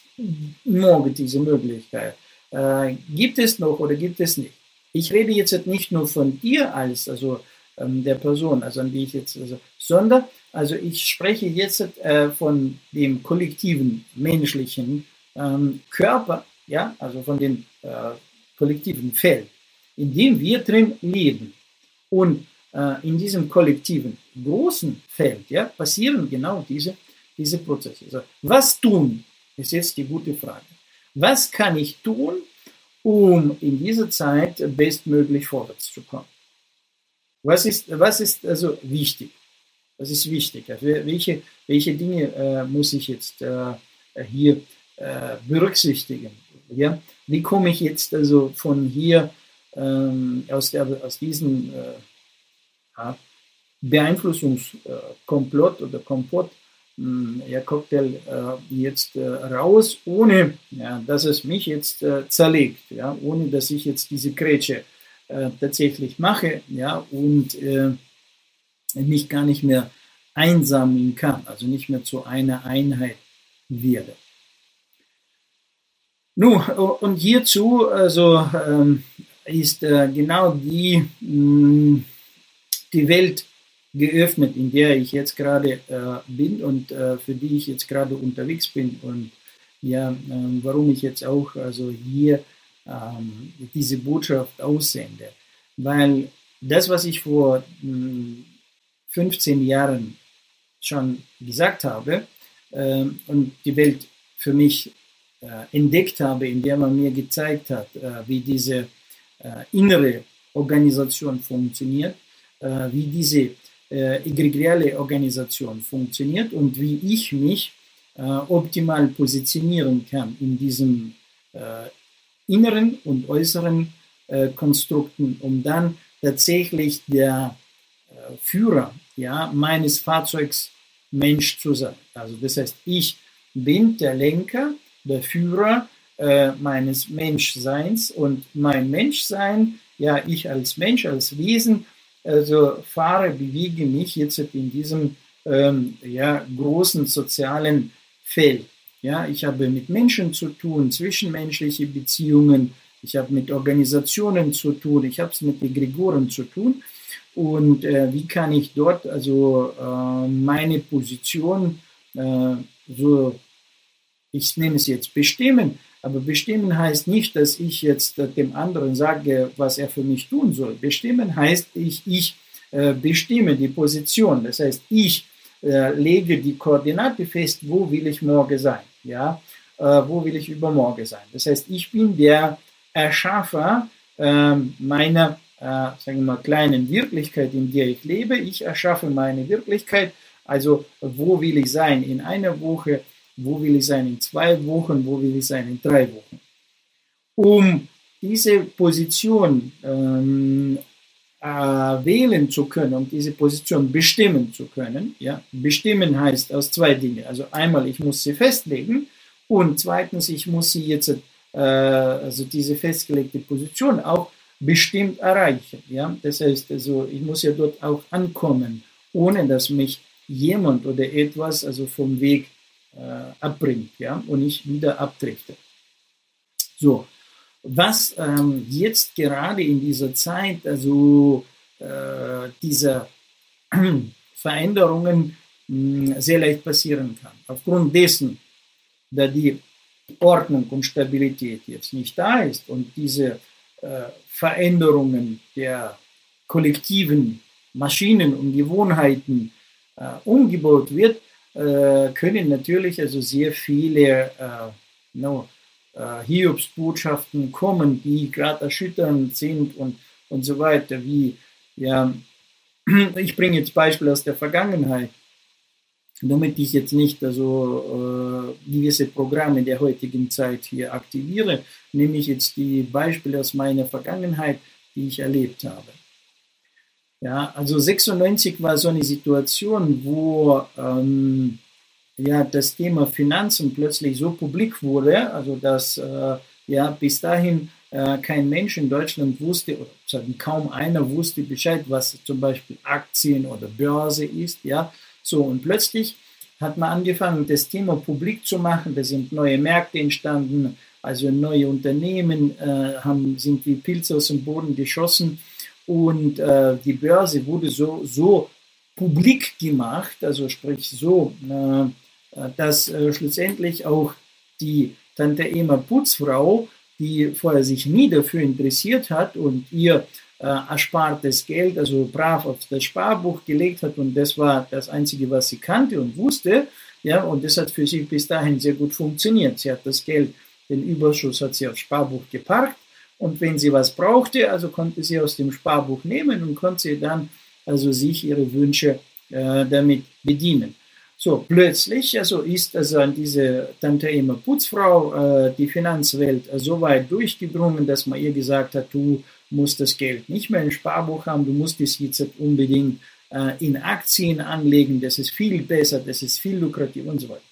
morgen diese Möglichkeit. Äh, gibt es noch oder gibt es nicht? Ich rede jetzt nicht nur von dir als, also ähm, der Person, also an die ich jetzt, also, sondern, also ich spreche jetzt äh, von dem kollektiven menschlichen ähm, Körper, ja, also von dem äh, kollektiven Feld, in dem wir drin leben. Und äh, in diesem kollektiven großen Feld, ja, passieren genau diese, diese Prozesse. Also, was tun ist jetzt die gute Frage. Was kann ich tun, um in dieser Zeit bestmöglich vorwärts zu kommen? Was ist, was ist also wichtig? Was ist wichtig? Also welche, welche Dinge äh, muss ich jetzt äh, hier äh, berücksichtigen? Ja? Wie komme ich jetzt also von hier ähm, aus, der, aus diesem äh, Beeinflussungskomplott oder Kompott ja, Cocktail äh, jetzt äh, raus, ohne ja, dass es mich jetzt äh, zerlegt, ja, ohne dass ich jetzt diese Grätsche äh, tatsächlich mache ja, und äh, mich gar nicht mehr einsammeln kann, also nicht mehr zu einer Einheit werde. Nun, und hierzu also, ähm, ist äh, genau die, mh, die Welt geöffnet, in der ich jetzt gerade äh, bin und äh, für die ich jetzt gerade unterwegs bin und ja, äh, warum ich jetzt auch also hier ähm, diese Botschaft aussende. Weil das, was ich vor mh, 15 Jahren schon gesagt habe ähm, und die Welt für mich äh, entdeckt habe, in der man mir gezeigt hat, äh, wie diese äh, innere Organisation funktioniert, wie diese äh, Organisation funktioniert und wie ich mich äh, optimal positionieren kann in diesem äh, inneren und äußeren äh, Konstrukten, um dann tatsächlich der äh, Führer ja, meines Fahrzeugs Mensch zu sein. Also das heißt, ich bin der Lenker, der Führer äh, meines Menschseins und mein Menschsein, ja, ich als Mensch, als Wesen, also fahre, bewege mich jetzt in diesem ähm, ja, großen sozialen Feld. Ja, ich habe mit Menschen zu tun, zwischenmenschliche Beziehungen, ich habe mit Organisationen zu tun, ich habe es mit Egregoren zu tun. Und äh, wie kann ich dort also äh, meine Position äh, so, ich nenne es jetzt bestimmen, aber bestimmen heißt nicht, dass ich jetzt dem anderen sage, was er für mich tun soll. Bestimmen heißt, ich, ich äh, bestimme die Position. Das heißt, ich äh, lege die Koordinate fest, wo will ich morgen sein. Ja? Äh, wo will ich übermorgen sein. Das heißt, ich bin der Erschaffer ähm, meiner äh, sagen wir mal, kleinen Wirklichkeit, in der ich lebe. Ich erschaffe meine Wirklichkeit. Also, wo will ich sein in einer Woche, wo will ich sein in zwei Wochen, wo will ich sein in drei Wochen. Um diese Position ähm, äh, wählen zu können, um diese Position bestimmen zu können, ja, bestimmen heißt aus zwei Dingen. Also einmal, ich muss sie festlegen und zweitens, ich muss sie jetzt, äh, also diese festgelegte Position auch bestimmt erreichen. Ja? Das heißt, also, ich muss ja dort auch ankommen, ohne dass mich jemand oder etwas also vom Weg äh, abbringt ja? und ich wieder abdrifte. So, was ähm, jetzt gerade in dieser Zeit, also äh, dieser Veränderungen mh, hm, sehr leicht passieren kann. Aufgrund dessen, da die Ordnung und Stabilität jetzt nicht da ist und diese äh, Veränderungen der kollektiven Maschinen und Gewohnheiten äh, umgebaut wird, äh, können natürlich also sehr viele äh, no, äh, Hiobsbotschaften kommen, die gerade erschütternd sind und, und so weiter, wie ja, ich bringe jetzt Beispiele aus der Vergangenheit, damit ich jetzt nicht also äh, gewisse Programme der heutigen Zeit hier aktiviere, nehme ich jetzt die Beispiele aus meiner Vergangenheit, die ich erlebt habe. Ja, also 96 war so eine Situation, wo ähm, ja, das Thema Finanzen plötzlich so publik wurde, also dass äh, ja bis dahin äh, kein Mensch in Deutschland wusste, oder kaum einer wusste Bescheid, was zum Beispiel Aktien oder Börse ist, ja. So, und plötzlich hat man angefangen, das Thema publik zu machen. Da sind neue Märkte entstanden, also neue Unternehmen äh, haben, sind wie Pilze aus dem Boden geschossen und äh, die Börse wurde so, so publik gemacht, also sprich so, äh, dass äh, schlussendlich auch die Tante Emma Putzfrau, die vorher sich nie dafür interessiert hat und ihr äh, erspartes Geld, also brav auf das Sparbuch gelegt hat und das war das Einzige, was sie kannte und wusste, ja, und das hat für sie bis dahin sehr gut funktioniert. Sie hat das Geld, den Überschuss hat sie aufs Sparbuch geparkt und wenn sie was brauchte, also konnte sie aus dem Sparbuch nehmen und konnte sie dann also sich ihre Wünsche äh, damit bedienen. So, plötzlich also ist also an diese Tante Emma Putzfrau äh, die Finanzwelt so weit durchgedrungen, dass man ihr gesagt hat, du musst das Geld nicht mehr im Sparbuch haben, du musst es jetzt unbedingt äh, in Aktien anlegen, das ist viel besser, das ist viel lukrativ und so weiter.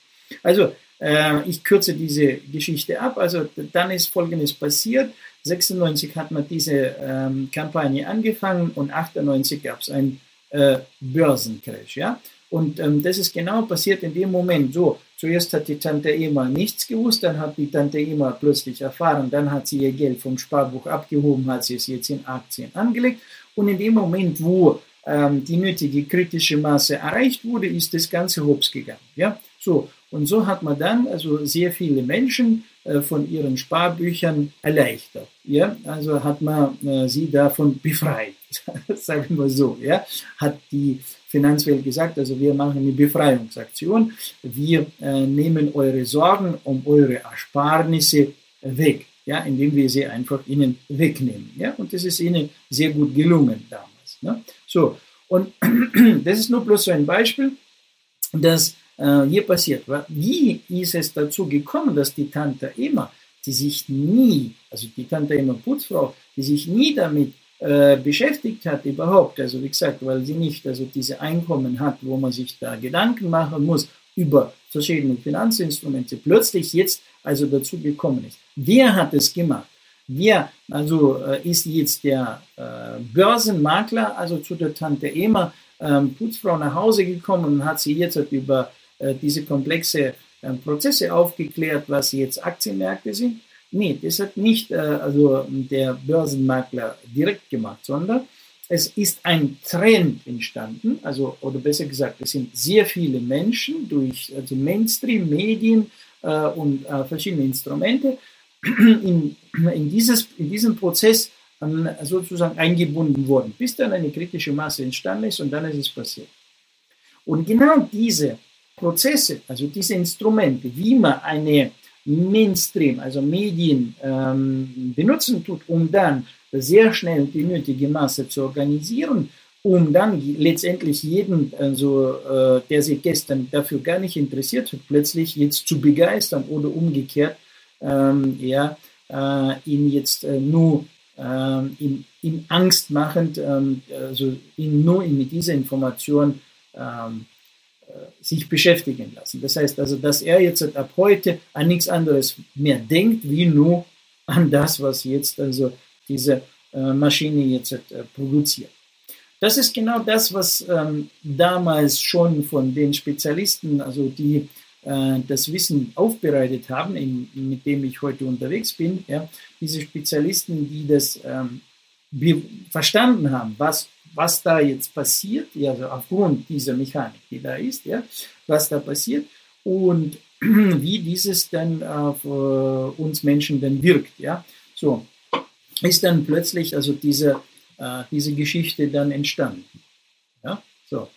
Also, äh, ich kürze diese Geschichte ab. Also, dann ist Folgendes passiert. 96 hat man diese ähm, Kampagne angefangen und 98 gab es einen äh, Börsencrash. Ja? Und ähm, das ist genau passiert in dem Moment so. Zuerst hat die Tante Ema nichts gewusst, dann hat die Tante Ema plötzlich erfahren, dann hat sie ihr Geld vom Sparbuch abgehoben, hat sie es jetzt in Aktien angelegt. Und in dem Moment, wo ähm, die nötige kritische Masse erreicht wurde, ist das Ganze hops gegangen. Ja? So, und so hat man dann also sehr viele Menschen von ihren Sparbüchern erleichtert. Ja? Also hat man äh, sie davon befreit, sagen wir so. Ja? Hat die Finanzwelt gesagt, also wir machen eine Befreiungsaktion. Wir äh, nehmen eure Sorgen um eure Ersparnisse weg, ja? indem wir sie einfach ihnen wegnehmen. Ja? Und das ist ihnen sehr gut gelungen damals. Ne? So, und das ist nur bloß so ein Beispiel, dass äh, hier passiert. Wie ist es dazu gekommen, dass die Tante Emma, die sich nie, also die Tante Emma Putzfrau, die sich nie damit äh, beschäftigt hat überhaupt, also wie gesagt, weil sie nicht also diese Einkommen hat, wo man sich da Gedanken machen muss über verschiedene Finanzinstrumente, plötzlich jetzt also dazu gekommen ist. Wer hat es gemacht? Wer also äh, ist jetzt der äh, Börsenmakler, also zu der Tante Emma ähm, Putzfrau nach Hause gekommen und hat sie jetzt über äh, diese komplexe äh, Prozesse aufgeklärt, was jetzt Aktienmärkte sind. Nee, das hat nicht äh, also der Börsenmakler direkt gemacht, sondern es ist ein Trend entstanden, also oder besser gesagt, es sind sehr viele Menschen durch also Mainstream, Medien äh, und äh, verschiedene Instrumente in, in, dieses, in diesen Prozess ähm, sozusagen eingebunden worden, bis dann eine kritische Masse entstanden ist und dann ist es passiert. Und genau diese Prozesse, also diese Instrumente, wie man eine Mainstream, also Medien ähm, benutzen tut, um dann sehr schnell die nötige Masse zu organisieren, um dann letztendlich jeden, also, äh, der sich gestern dafür gar nicht interessiert hat, plötzlich jetzt zu begeistern oder umgekehrt, ähm, ja, äh, ihn jetzt äh, nur ähm, in, in Angst machend, ähm, also ihn nur mit dieser Information ähm, sich beschäftigen lassen. Das heißt also, dass er jetzt ab heute an nichts anderes mehr denkt, wie nur an das, was jetzt also diese äh, Maschine jetzt äh, produziert. Das ist genau das, was ähm, damals schon von den Spezialisten, also die äh, das Wissen aufbereitet haben, in, mit dem ich heute unterwegs bin, ja, diese Spezialisten, die das ähm, verstanden haben, was, was da jetzt passiert, also aufgrund dieser Mechanik, die da ist, ja, was da passiert und wie dieses dann auf äh, uns Menschen dann wirkt, ja, so ist dann plötzlich also diese, äh, diese Geschichte dann entstanden, ja, so.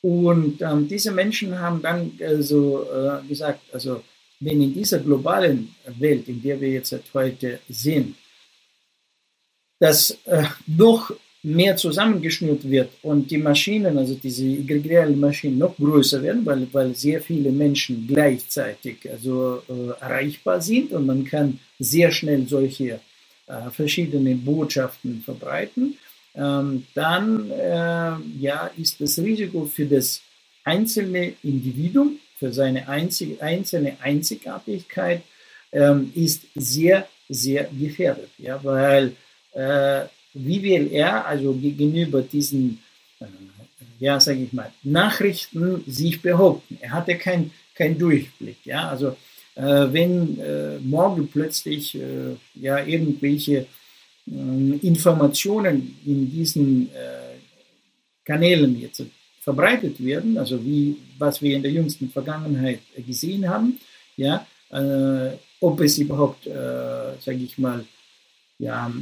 Und ähm, diese Menschen haben dann also äh, gesagt, also wenn in dieser globalen Welt, in der wir jetzt heute sind, dass äh, noch mehr zusammengeschnürt wird und die Maschinen, also diese egregialen Maschinen, noch größer werden, weil, weil sehr viele Menschen gleichzeitig also, äh, erreichbar sind und man kann sehr schnell solche äh, verschiedene Botschaften verbreiten, ähm, dann äh, ja, ist das Risiko für das einzelne Individuum, für seine einzig, einzelne Einzigartigkeit, ähm, ist sehr, sehr gefährdet. Ja, weil äh, wie will er also gegenüber diesen, äh, ja, sage ich mal, Nachrichten sich behaupten? Er hatte keinen kein Durchblick. Ja, also äh, wenn äh, morgen plötzlich äh, ja irgendwelche äh, Informationen in diesen äh, Kanälen jetzt verbreitet werden, also wie was wir in der jüngsten Vergangenheit gesehen haben, ja, äh, ob es überhaupt, sage ich mal, ja,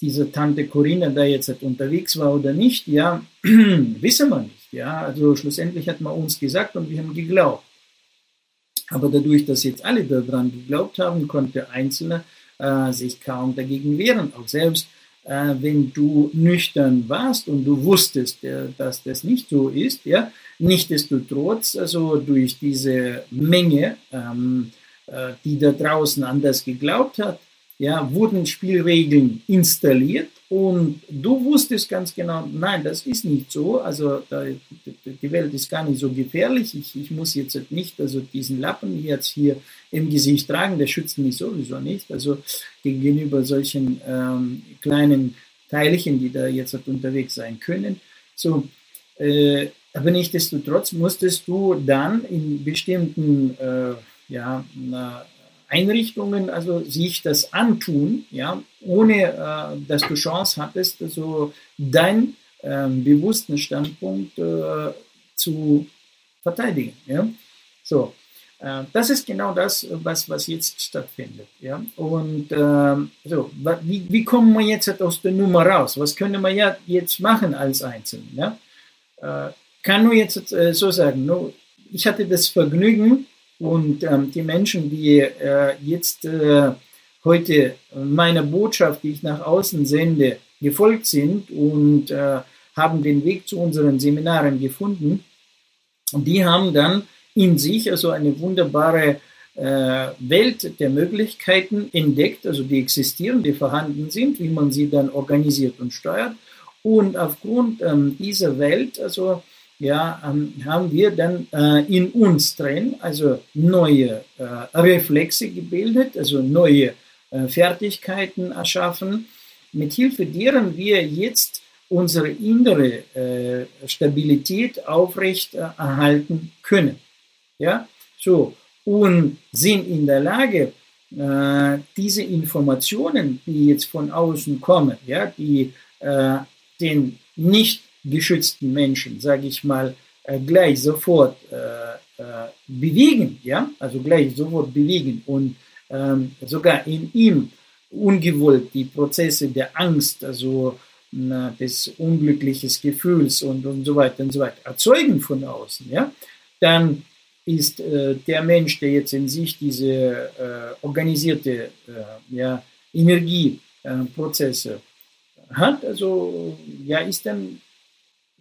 diese Tante Corinna da jetzt halt unterwegs war oder nicht, ja, wissen wir nicht. Ja, also schlussendlich hat man uns gesagt und wir haben geglaubt. Aber dadurch, dass jetzt alle daran geglaubt haben, konnte Einzelne äh, sich kaum dagegen wehren. Auch selbst äh, wenn du nüchtern warst und du wusstest, äh, dass das nicht so ist, ja, nichtsdestotrotz, also durch diese Menge, ähm, äh, die da draußen anders geglaubt hat, ja, wurden Spielregeln installiert und du wusstest ganz genau, nein, das ist nicht so, also da, die Welt ist gar nicht so gefährlich, ich, ich muss jetzt nicht also diesen Lappen jetzt hier im Gesicht tragen, der schützt mich sowieso nicht, also gegenüber solchen ähm, kleinen Teilchen, die da jetzt unterwegs sein können. So, äh, aber nichtsdestotrotz musstest du dann in bestimmten äh, ja, Einrichtungen also sich das antun, ja, ohne äh, dass du Chance hattest, also deinen äh, bewussten Standpunkt äh, zu verteidigen. Ja. So, äh, das ist genau das, was, was jetzt stattfindet. Ja. Und ähm, so, wie, wie kommen wir jetzt aus der Nummer raus? Was können wir ja jetzt machen als Einzelne? Ja? Äh, kann nur jetzt äh, so sagen, no, ich hatte das Vergnügen, und ähm, die Menschen, die äh, jetzt äh, heute meiner Botschaft, die ich nach außen sende, gefolgt sind und äh, haben den Weg zu unseren Seminaren gefunden, und die haben dann in sich also eine wunderbare äh, Welt der Möglichkeiten entdeckt, also die existieren, die vorhanden sind, wie man sie dann organisiert und steuert. Und aufgrund ähm, dieser Welt, also ja, ähm, haben wir dann äh, in uns drin also neue äh, Reflexe gebildet, also neue äh, Fertigkeiten erschaffen, mit Hilfe deren wir jetzt unsere innere äh, Stabilität aufrecht äh, erhalten können. Ja, so und sind in der Lage, äh, diese Informationen, die jetzt von außen kommen, ja, die den nicht geschützten Menschen, sage ich mal, äh, gleich sofort äh, äh, bewegen, ja, also gleich sofort bewegen und ähm, sogar in ihm ungewollt die Prozesse der Angst, also na, des unglücklichen Gefühls und, und so weiter und so weiter erzeugen von außen, ja, dann ist äh, der Mensch, der jetzt in sich diese äh, organisierte äh, ja, Energieprozesse hat, also ja, ist dann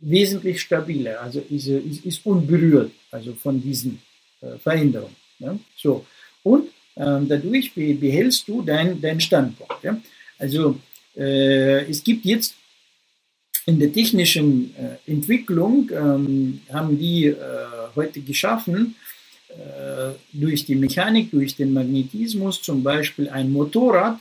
wesentlich stabiler, also ist, ist, ist unberührt also von diesen äh, Veränderungen. Ja? So. Und ähm, dadurch behältst du deinen dein Standpunkt. Ja? Also äh, es gibt jetzt in der technischen äh, Entwicklung, ähm, haben die äh, heute geschaffen, äh, durch die Mechanik, durch den Magnetismus zum Beispiel ein Motorrad,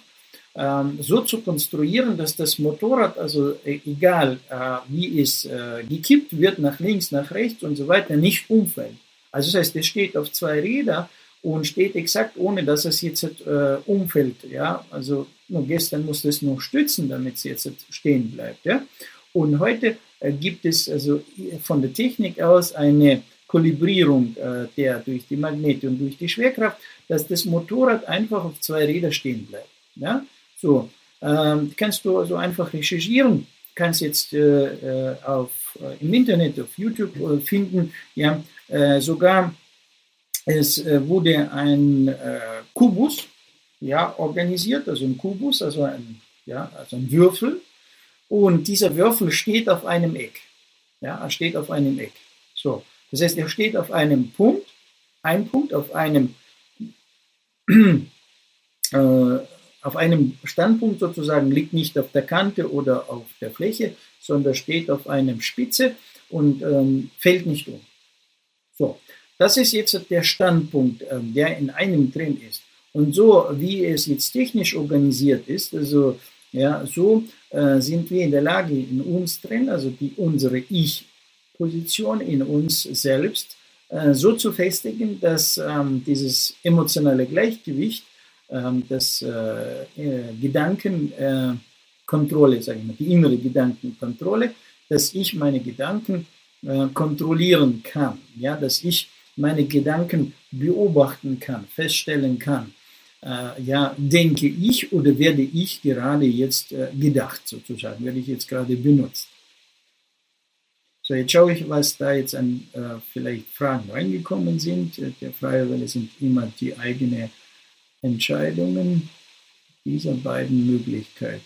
ähm, so zu konstruieren, dass das Motorrad, also äh, egal äh, wie es äh, gekippt wird, nach links, nach rechts und so weiter, nicht umfällt. Also das heißt, es steht auf zwei Räder und steht exakt ohne, dass es jetzt äh, umfällt. Ja, also nur gestern musste es noch stützen, damit es jetzt stehen bleibt. Ja, und heute äh, gibt es also von der Technik aus eine Kalibrierung äh, der durch die Magnete und durch die Schwerkraft, dass das Motorrad einfach auf zwei Räder stehen bleibt. Ja, so, ähm, kannst du also einfach recherchieren, kannst jetzt äh, äh auf, äh, im Internet, auf YouTube äh, finden, ja, sogar es wurde ein Kubus ja, organisiert, also ein Kubus, also ein, ja, also ein Würfel, und dieser Würfel steht auf einem Eck. Ja, er steht auf einem Eck. So, das heißt, er steht auf einem Punkt, ein Punkt auf einem äh, auf einem Standpunkt sozusagen, liegt nicht auf der Kante oder auf der Fläche, sondern steht auf einem Spitze und ähm, fällt nicht um. So, das ist jetzt der Standpunkt, ähm, der in einem drin ist. Und so wie es jetzt technisch organisiert ist, also ja, so äh, sind wir in der Lage, in uns drin, also die, unsere Ich-Position in uns selbst, äh, so zu festigen, dass ähm, dieses emotionale Gleichgewicht das äh, äh, Gedankenkontrolle, äh, sage ich mal, die innere Gedankenkontrolle, dass ich meine Gedanken kontrollieren kann, ja, dass ich meine Gedanken beobachten kann, feststellen kann. Ja, denke ich oder werde ich gerade jetzt gedacht, sozusagen, werde ich jetzt gerade benutzt. So, jetzt schaue ich, was da jetzt an vielleicht Fragen reingekommen sind. Der freie Welle sind immer die eigene Entscheidungen dieser beiden Möglichkeiten.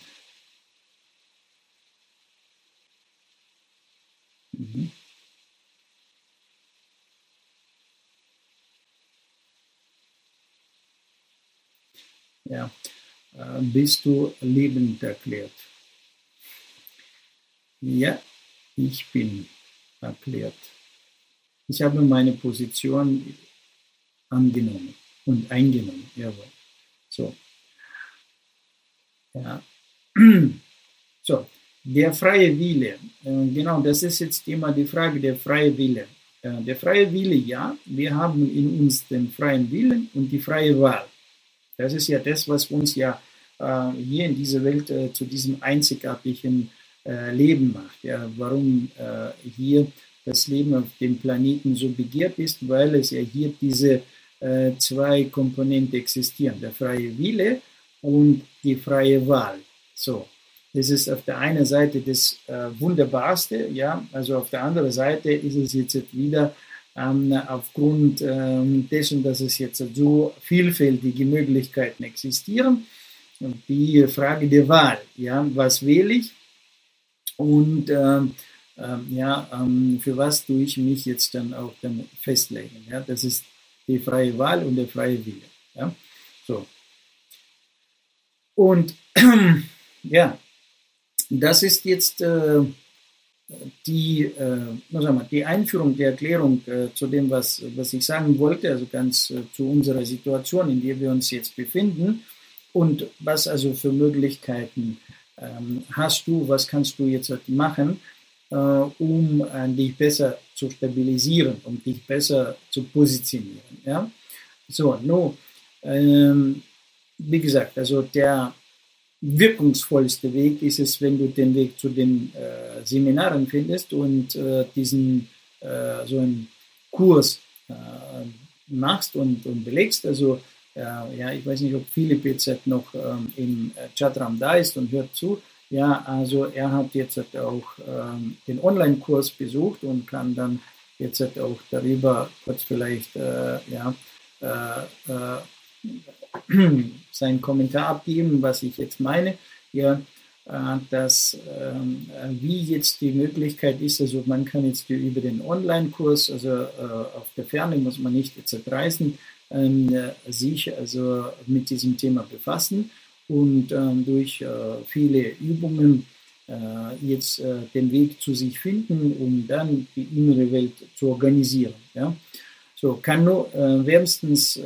Mhm. Ja, äh, bist du lebend erklärt? Ja, ich bin erklärt. Ich habe meine Position angenommen und eingenommen. Jawohl. So. Ja. So, der freie Wille. Äh, genau, das ist jetzt immer die Frage der freie Wille. Äh, der freie Wille, ja, wir haben in uns den freien Willen und die freie Wahl. Das ist ja das, was uns ja äh, hier in dieser Welt zu diesem einzigartigen Leben macht. Ja, warum hier das Leben auf dem Planeten so begehrt ist, weil es ja hier diese äh, zwei Komponenten existieren, der freie Wille und die freie Wahl. So, das ist auf der einen Seite das äh, Wunderbarste, ja, also auf der anderen Seite ist es jetzt wieder ähm, aufgrund ähm, dessen, dass es jetzt so vielfältige Möglichkeiten existieren, die Frage der Wahl, ja, was wähle ich? Und ähm, ähm ja, ähm, für was tue ich mich jetzt dann auch dann festlegen, ja, das ist die freie Wahl und der freie Wille. Ja? So. Und ja, das ist jetzt äh, die, äh, mal, die Einführung, die Erklärung äh, zu dem, was, was ich sagen wollte, also ganz äh, zu unserer Situation, in der wir uns jetzt befinden und was also für Möglichkeiten ähm, hast du, was kannst du jetzt machen, äh, um äh, dich besser zu stabilisieren, um dich besser zu positionieren. Ja? So, no, ähm, wie gesagt, also der wirkungsvollste Weg ist es, wenn du den Weg zu den äh, Seminaren findest und äh, diesen äh, so einen Kurs äh, machst und, und belegst. Also ja, ich weiß nicht, ob Philipp jetzt noch ähm, im Chatraum da ist und hört zu. Ja, also er hat jetzt auch ähm, den Online-Kurs besucht und kann dann jetzt auch darüber kurz vielleicht äh, ja, äh, äh, seinen Kommentar abgeben, was ich jetzt meine. Ja, äh, dass ähm, wie jetzt die Möglichkeit ist, also man kann jetzt über den Online-Kurs, also äh, auf der Ferne muss man nicht jetzt reisen, ähm, sich also mit diesem Thema befassen und ähm, durch äh, viele Übungen äh, jetzt äh, den Weg zu sich finden, um dann die innere Welt zu organisieren. Ja? So kann nur wärmstens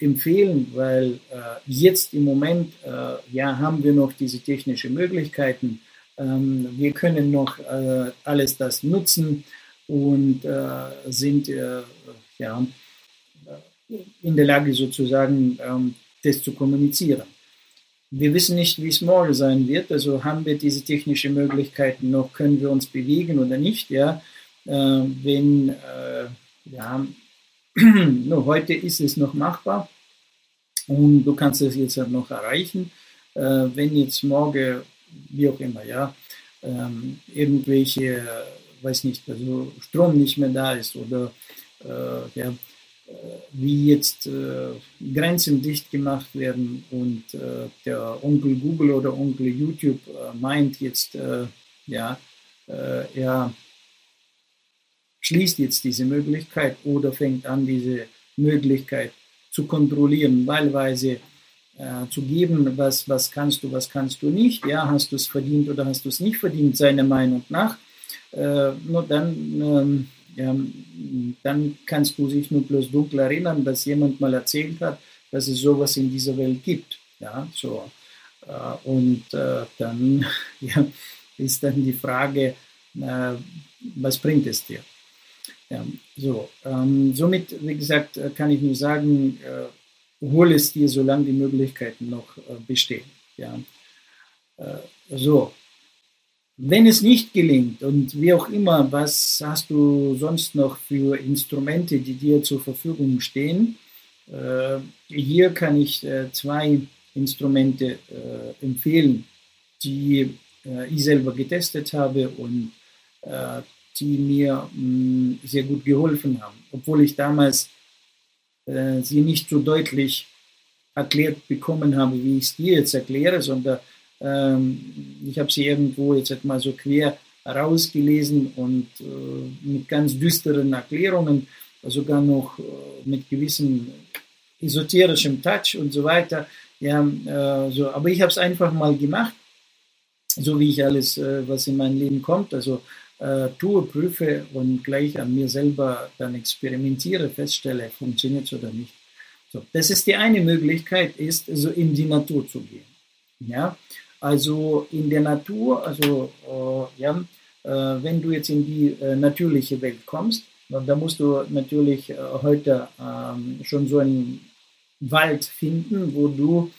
empfehlen, weil jetzt im Moment ja, haben wir noch diese technischen Möglichkeiten. Ähm, wir können noch alles das nutzen und sind ja, in der Lage sozusagen, ähm, das zu kommunizieren. Wir wissen nicht, wie es morgen sein wird, also haben wir diese technischen Möglichkeiten noch, können wir uns bewegen oder nicht. Ja? Äh, wenn ja, nur heute ist es noch machbar und du kannst es jetzt noch erreichen. Äh, wenn jetzt morgen, wie auch immer, ja, ähm, irgendwelche, weiß nicht, also Strom nicht mehr da ist oder äh, ja, äh, wie jetzt äh, Grenzen dicht gemacht werden und äh, der Onkel Google oder Onkel YouTube äh, meint jetzt, ja, er schließt jetzt diese Möglichkeit oder fängt an, diese Möglichkeit zu kontrollieren, wahlweise äh, zu geben, was, was kannst du, was kannst du nicht, ja, hast du es verdient oder hast du es nicht verdient, seiner Meinung nach, äh, nur dann, ähm, ja, dann kannst du dich nur bloß dunkel erinnern, dass jemand mal erzählt hat, dass es sowas in dieser Welt gibt, ja, so, äh, und äh, dann ja, ist dann die Frage, äh, was bringt es dir? Ja, so, ähm, somit, wie gesagt, kann ich nur sagen, hol es dir, solange die Möglichkeiten noch bestehen. Ja. So, wenn es nicht gelingt und wie auch immer, was hast du sonst noch für Instrumente, die dir zur Verfügung stehen? Äh, hier kann ich äh, zwei Instrumente empfehlen, die ich selber getestet habe und die mir mh, mm, sehr gut geholfen haben, obwohl ich damals äh, sie nicht so deutlich erklärt bekommen habe, wie ich es dir jetzt erkläre, sondern ähm, ich habe sie irgendwo jetzt mal so quer rausgelesen und äh, mit ganz düsteren Erklärungen, sogar noch äh, mit gewissem esoterischem Touch und so weiter. Ja, äh, so. Aber ich habe es einfach mal gemacht, so wie ich alles, äh, was in mein Leben kommt. Also äh, tue, prüfe und gleich an mir selber dann experimentiere, feststelle, funktioniert es oder nicht. So, das ist die eine Möglichkeit, ist so in die Natur zu gehen. Ja, also in der Natur, also äh, ja, äh, wenn du jetzt in die äh, natürliche Welt kommst, da musst du natürlich äh, heute ähm, schon so einen Wald finden, wo du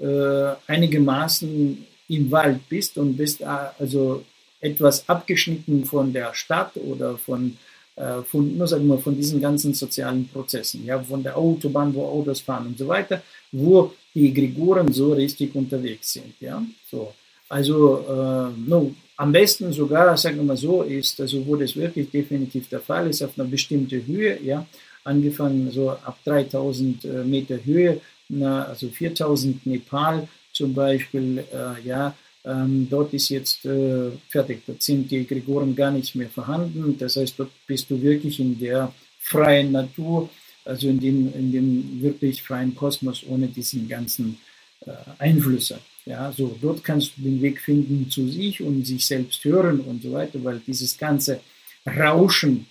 äh, einigermaßen im Wald bist und bist also etwas abgeschnitten von der Stadt oder von, äh, von, nur sagen wir, von diesen ganzen sozialen Prozessen, ja, von der Autobahn, wo Autos fahren und so weiter, wo die Gregoren so richtig unterwegs sind, ja, so. Also, äh, no, am besten sogar, sagen wir mal so, ist, also wo das wirklich definitiv der Fall ist, auf einer bestimmten Höhe, ja, angefangen so ab 3000 äh, Meter Höhe, na, also 4000 Nepal zum Beispiel, äh, ja, ähm, dort ist jetzt äh, fertig, dort sind die Gregoren gar nicht mehr vorhanden. Das heißt, dort bist du wirklich in der freien Natur, also in dem, in dem wirklich freien Kosmos ohne diesen ganzen äh, Einflüsse. Ja, so dort kannst du den Weg finden zu sich und sich selbst hören und so weiter, weil dieses ganze Rauschen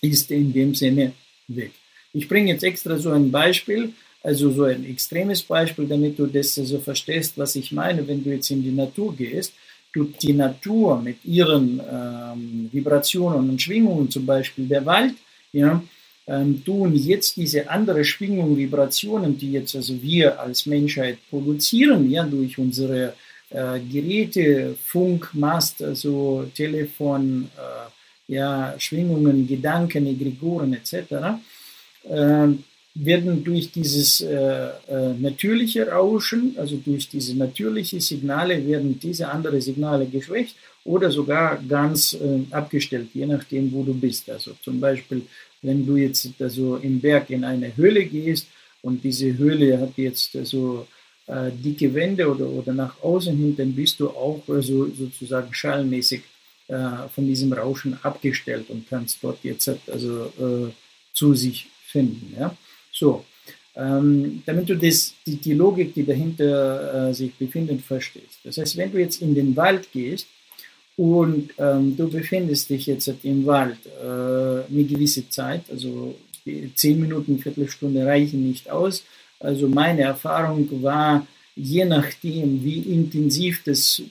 ist in dem Sinne weg. Ich bringe jetzt extra so ein Beispiel. Also so ein extremes Beispiel, damit du das so verstehst, was ich meine, wenn du jetzt in die Natur gehst, tut die Natur mit ihren ähm, Vibrationen und Schwingungen, zum Beispiel der Wald, ja, ähm, tun jetzt diese andere Schwingungen, Vibrationen, die jetzt also wir als Menschheit produzieren, ja, durch unsere äh, Geräte, Funk, Mast, also Telefon, äh, ja, Schwingungen, Gedanken, Egregoren etc., äh, werden durch dieses äh, äh, natürliche Rauschen, also durch diese natürlichen Signale, werden diese anderen Signale geschwächt oder sogar ganz äh, abgestellt, je nachdem, wo du bist. Also zum Beispiel, wenn du jetzt also im Berg in eine Höhle gehst und diese Höhle hat jetzt also äh, dicke Wände oder, oder nach außen hin, dann bist du auch also sozusagen schallmäßig äh, von diesem Rauschen abgestellt und kannst dort jetzt also äh, zu sich finden. Ja? So, ähm, damit du das, die, die Logik, die dahinter äh, sich befindet, verstehst. Das heißt, wenn du jetzt in den Wald gehst und ähm, du befindest dich jetzt im Wald äh, eine gewisse Zeit, also zehn Minuten, Viertelstunde reichen nicht aus. Also meine Erfahrung war, je nachdem, wie intensiv das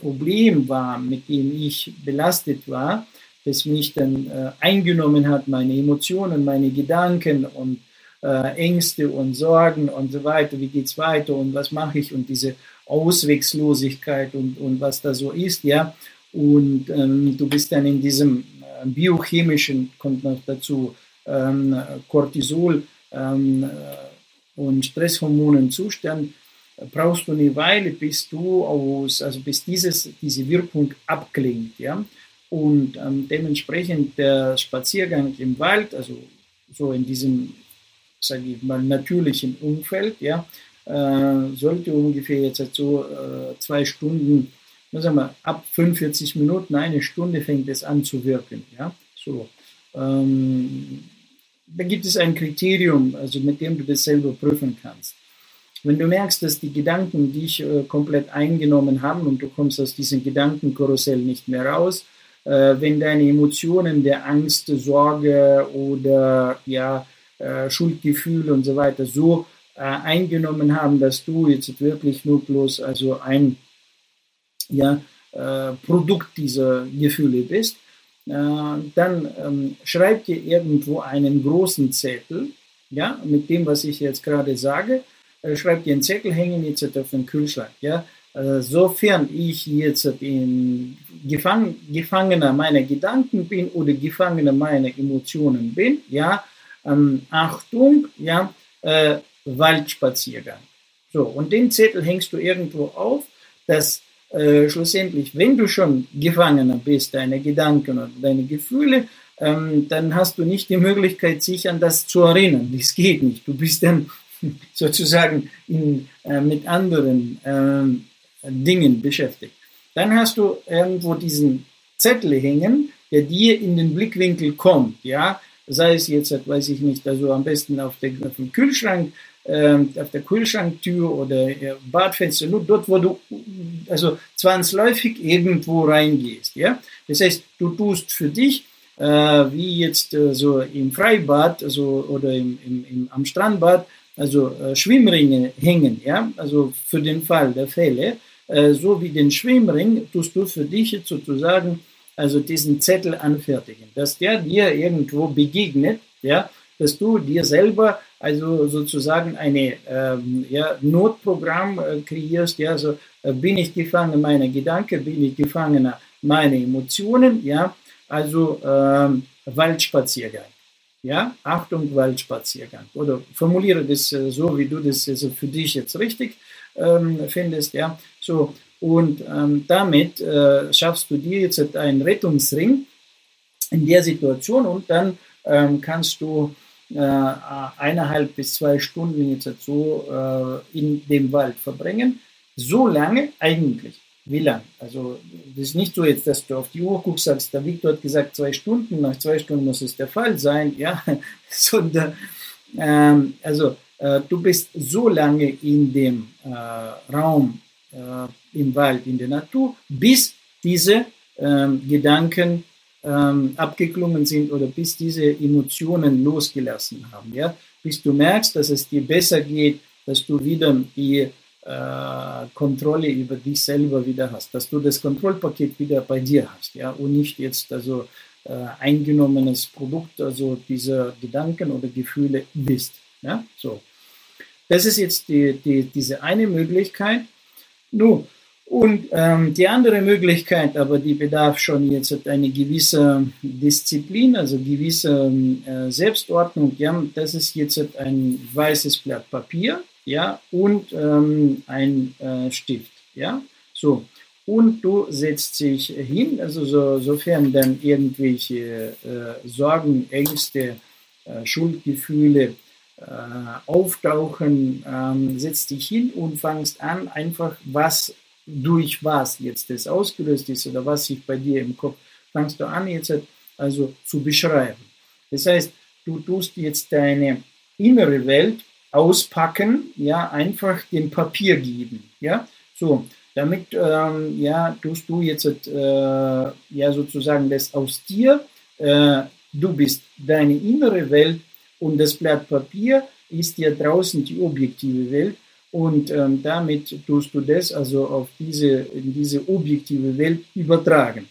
Problem war, mit dem ich belastet war, das mich dann äh, eingenommen hat, meine Emotionen, meine Gedanken und Ängste und Sorgen und so weiter, wie geht's weiter und was mache ich und diese Auswegslosigkeit und, und was da so ist, ja. Und ähm, du bist dann in diesem äh, biochemischen, kommt noch dazu, ähm, Cortisol ähm, äh, und Stresshormonen Zustand, brauchst du eine Weile, bis du aus, also bis dieses, diese Wirkung abklingt, ja. Und ähm, dementsprechend der Spaziergang im Wald, also so in diesem, sage ich mal, natürlichen Umfeld, ja, äh, sollte ungefähr jetzt so äh, zwei Stunden, sagen wir, ab 45 Minuten, eine Stunde fängt es an zu wirken, ja, so. Ähm, da gibt es ein Kriterium, also mit dem du das selber prüfen kannst. Wenn du merkst, dass die Gedanken dich äh, komplett eingenommen haben und du kommst aus diesem Gedankenkarussell nicht mehr raus, äh, wenn deine Emotionen der Angst, Sorge oder ja, äh, Schuldgefühl und so weiter so äh, eingenommen haben, dass du jetzt wirklich nur bloß also ein ja, äh, Produkt dieser Gefühle bist, äh, dann ähm, schreib dir irgendwo einen großen Zettel, ja, mit dem, was ich jetzt gerade sage, äh, schreibt ihr einen Zettel, hängen jetzt auf den Kühlschrank. Ja? Sofern ich jetzt in Gefang Gefangener meiner Gedanken bin oder Gefangener meiner Emotionen bin, ja, ähm, Achtung, ja, äh, Waldspaziergang. So, und den Zettel hängst du irgendwo auf, dass äh, schlussendlich, wenn du schon Gefangener bist, deine Gedanken und deine Gefühle, ähm, dann hast du nicht die Möglichkeit, sich an das zu erinnern. Das geht nicht. Du bist dann sozusagen in, äh, mit anderen äh, Dingen beschäftigt. Dann hast du irgendwo diesen Zettel hängen, der dir in den Blickwinkel kommt, ja, sei es jetzt, weiß ich nicht, also am besten auf, der, auf dem Kühlschrank, äh, auf der Kühlschranktür oder äh, Badfenster, nur dort, wo du also zwangsläufig irgendwo reingehst, ja. Das heißt, du tust für dich äh, wie jetzt äh, so im Freibad also, oder im, im, im, am Strandbad also äh, Schwimmringe hängen, ja, also für den Fall der Fälle, äh, so wie den Schwimmring tust du für dich sozusagen also diesen Zettel anfertigen, dass der dir irgendwo begegnet, ja, dass du dir selber also sozusagen eine ähm, ja, Notprogramm äh, kreierst, ja, so äh, bin ich Gefangener meiner Gedanken, bin ich Gefangener meiner Emotionen, ja, also ähm, Waldspaziergang. Ja, Achtung, Waldspaziergang. Oder formuliere das äh, so, wie du das also für dich jetzt richtig ähm, findest. Ja, so. Und ähm, damit äh, schaffst du dir jetzt einen Rettungsring in der Situation und dann ähm, kannst du äh, eineinhalb bis zwei Stunden jetzt so äh, in dem Wald verbringen. So lange eigentlich, wie lang? Also das ist nicht so jetzt, dass du auf die Uhr guckst, sagst, der Victor hat gesagt zwei Stunden, nach zwei Stunden muss es der Fall sein, ja, sondern ähm, also äh, du bist so lange in dem äh, Raum, äh, im Wald, in der Natur, bis diese ähm, Gedanken ähm, abgeklungen sind oder bis diese Emotionen losgelassen haben, ja, bis du merkst, dass es dir besser geht, dass du wieder die äh, Kontrolle über dich selber wieder hast, dass du das Kontrollpaket wieder bei dir hast, ja, und nicht jetzt also äh, eingenommenes Produkt, also dieser Gedanken oder Gefühle bist, ja, so. Das ist jetzt die, die, diese eine Möglichkeit. Nun, und ähm, die andere Möglichkeit, aber die bedarf schon jetzt eine gewisse Disziplin, also gewisse äh, Selbstordnung. Ja, das ist jetzt ein weißes Blatt Papier ja, und ähm, ein äh, Stift, ja, so. Und du setzt dich hin, also so, sofern dann irgendwelche äh, Sorgen, Ängste, äh, Schuldgefühle äh, auftauchen, ähm, setzt dich hin und fangst an, einfach was durch was jetzt das ausgelöst ist oder was sich bei dir im Kopf, fangst du an jetzt also zu beschreiben. Das heißt, du tust jetzt deine innere Welt auspacken, ja, einfach dem Papier geben, ja, so, damit, ähm, ja, tust du jetzt, äh, ja, sozusagen das aus dir, äh, du bist deine innere Welt Und das Blatt Papier ist ja draußen die objektive Welt und ähm, damit tust du das also auf diese, in diese objektive Welt übertragen.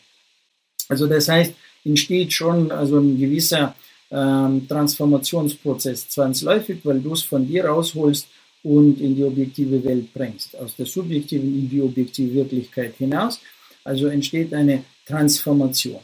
Also das heißt, entsteht schon also ein gewisser ähm, Transformationsprozess zwangsläufig, weil du es von dir rausholst und in die objektive Welt bringst, aus der subjektiven in die objektive Wirklichkeit hinaus. Also entsteht eine Transformation.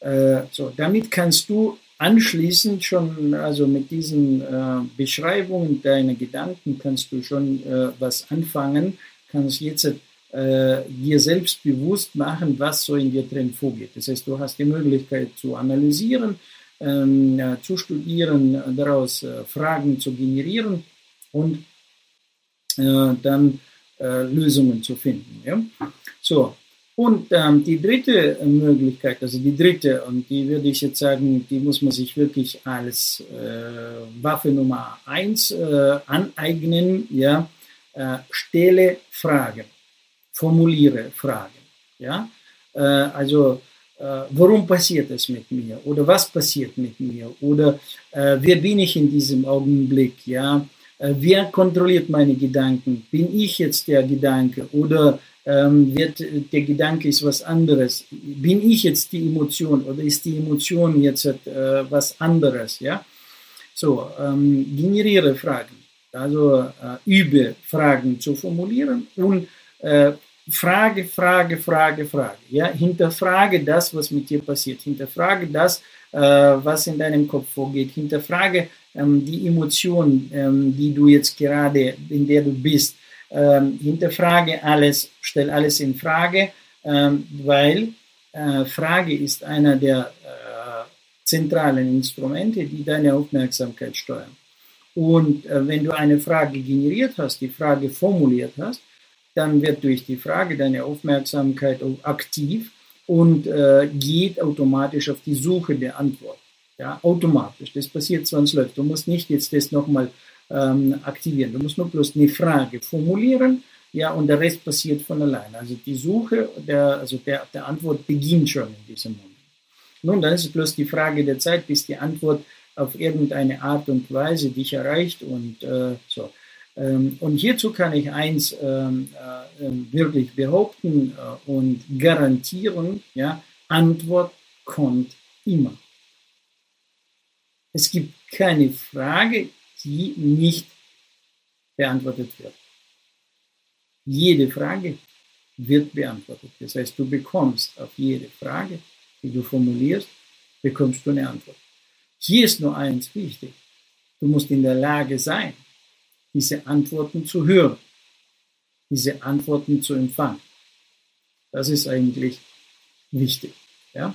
Äh, so, damit kannst du anschließend schon, also mit diesen äh, Beschreibungen deiner Gedanken kannst du schon äh, was anfangen, kannst jetzt äh, dir selbst bewusst machen, was so in dir drin vorgeht. Das heißt, du hast die Möglichkeit zu analysieren, ähm, zu studieren, daraus äh, Fragen zu generieren und äh, dann äh, Lösungen zu finden. Ja? So, und ähm, die dritte Möglichkeit, also die dritte, und die würde ich jetzt sagen, die muss man sich wirklich als äh, Waffe Nummer eins äh, aneignen, ja, äh, stelle Fragen, formuliere Fragen, ja, äh, also äh, warum passiert es mit mir? Oder was passiert mit mir? Oder äh, wer bin ich in diesem Augenblick, ja, wer kontrolliert meine Gedanken, bin ich jetzt der Gedanke? Oder wird der Gedanke ist was anderes. Bin ich jetzt die Emotion oder ist die Emotion jetzt äh, was anderes? Ja, so ähm, generiere Fragen, also äh, übe Fragen zu formulieren und äh, Frage, Frage, Frage, Frage. Ja, hinterfrage das, was mit dir passiert. Hinterfrage das, äh, was in deinem Kopf vorgeht. Hinterfrage ähm, die Emotion, ähm, die du jetzt gerade, in der du bist ähm, hinterfrage alles, stell alles in Frage, ähm, weil äh, Frage ist einer der äh, zentralen Instrumente, die deine Aufmerksamkeit steuern. Und äh, wenn du eine Frage generiert hast, die Frage formuliert hast, dann wird durch die Frage deine Aufmerksamkeit aktiv und äh, geht automatisch auf die Suche der Antwort. Ja, automatisch. Das passiert zwangsläufig. Du musst nicht jetzt das nochmal ähm, aktivieren. Du musst nur bloß eine Frage formulieren, ja, und der Rest passiert von alleine. Also die Suche der, also der, der Antwort beginnt schon in diesem Moment. Nun, dann ist es bloß die Frage der Zeit, bis die Antwort auf irgendeine Art und Weise dich erreicht und äh, so. Ähm, und hierzu kann ich eins ähm, äh, ähm, wirklich behaupten äh, und garantieren, ja, Antwort kommt immer. Es gibt keine Frage, die nicht beantwortet wird. Jede Frage wird beantwortet. Das heißt, du bekommst auf jede Frage, die du formulierst, bekommst du eine Antwort. Hier ist nur eins wichtig. Du musst in der Lage sein, diese Antworten zu hören, diese Antworten zu empfangen. Das ist eigentlich wichtig. Ja?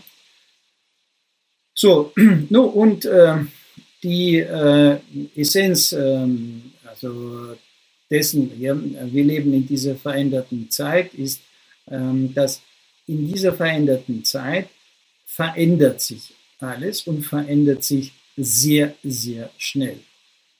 So, no, und äh, die äh, Essenz ähm, also dessen, ja, wir leben in dieser veränderten Zeit, ist, ähm, dass in dieser veränderten Zeit verändert sich alles und verändert sich sehr, sehr schnell.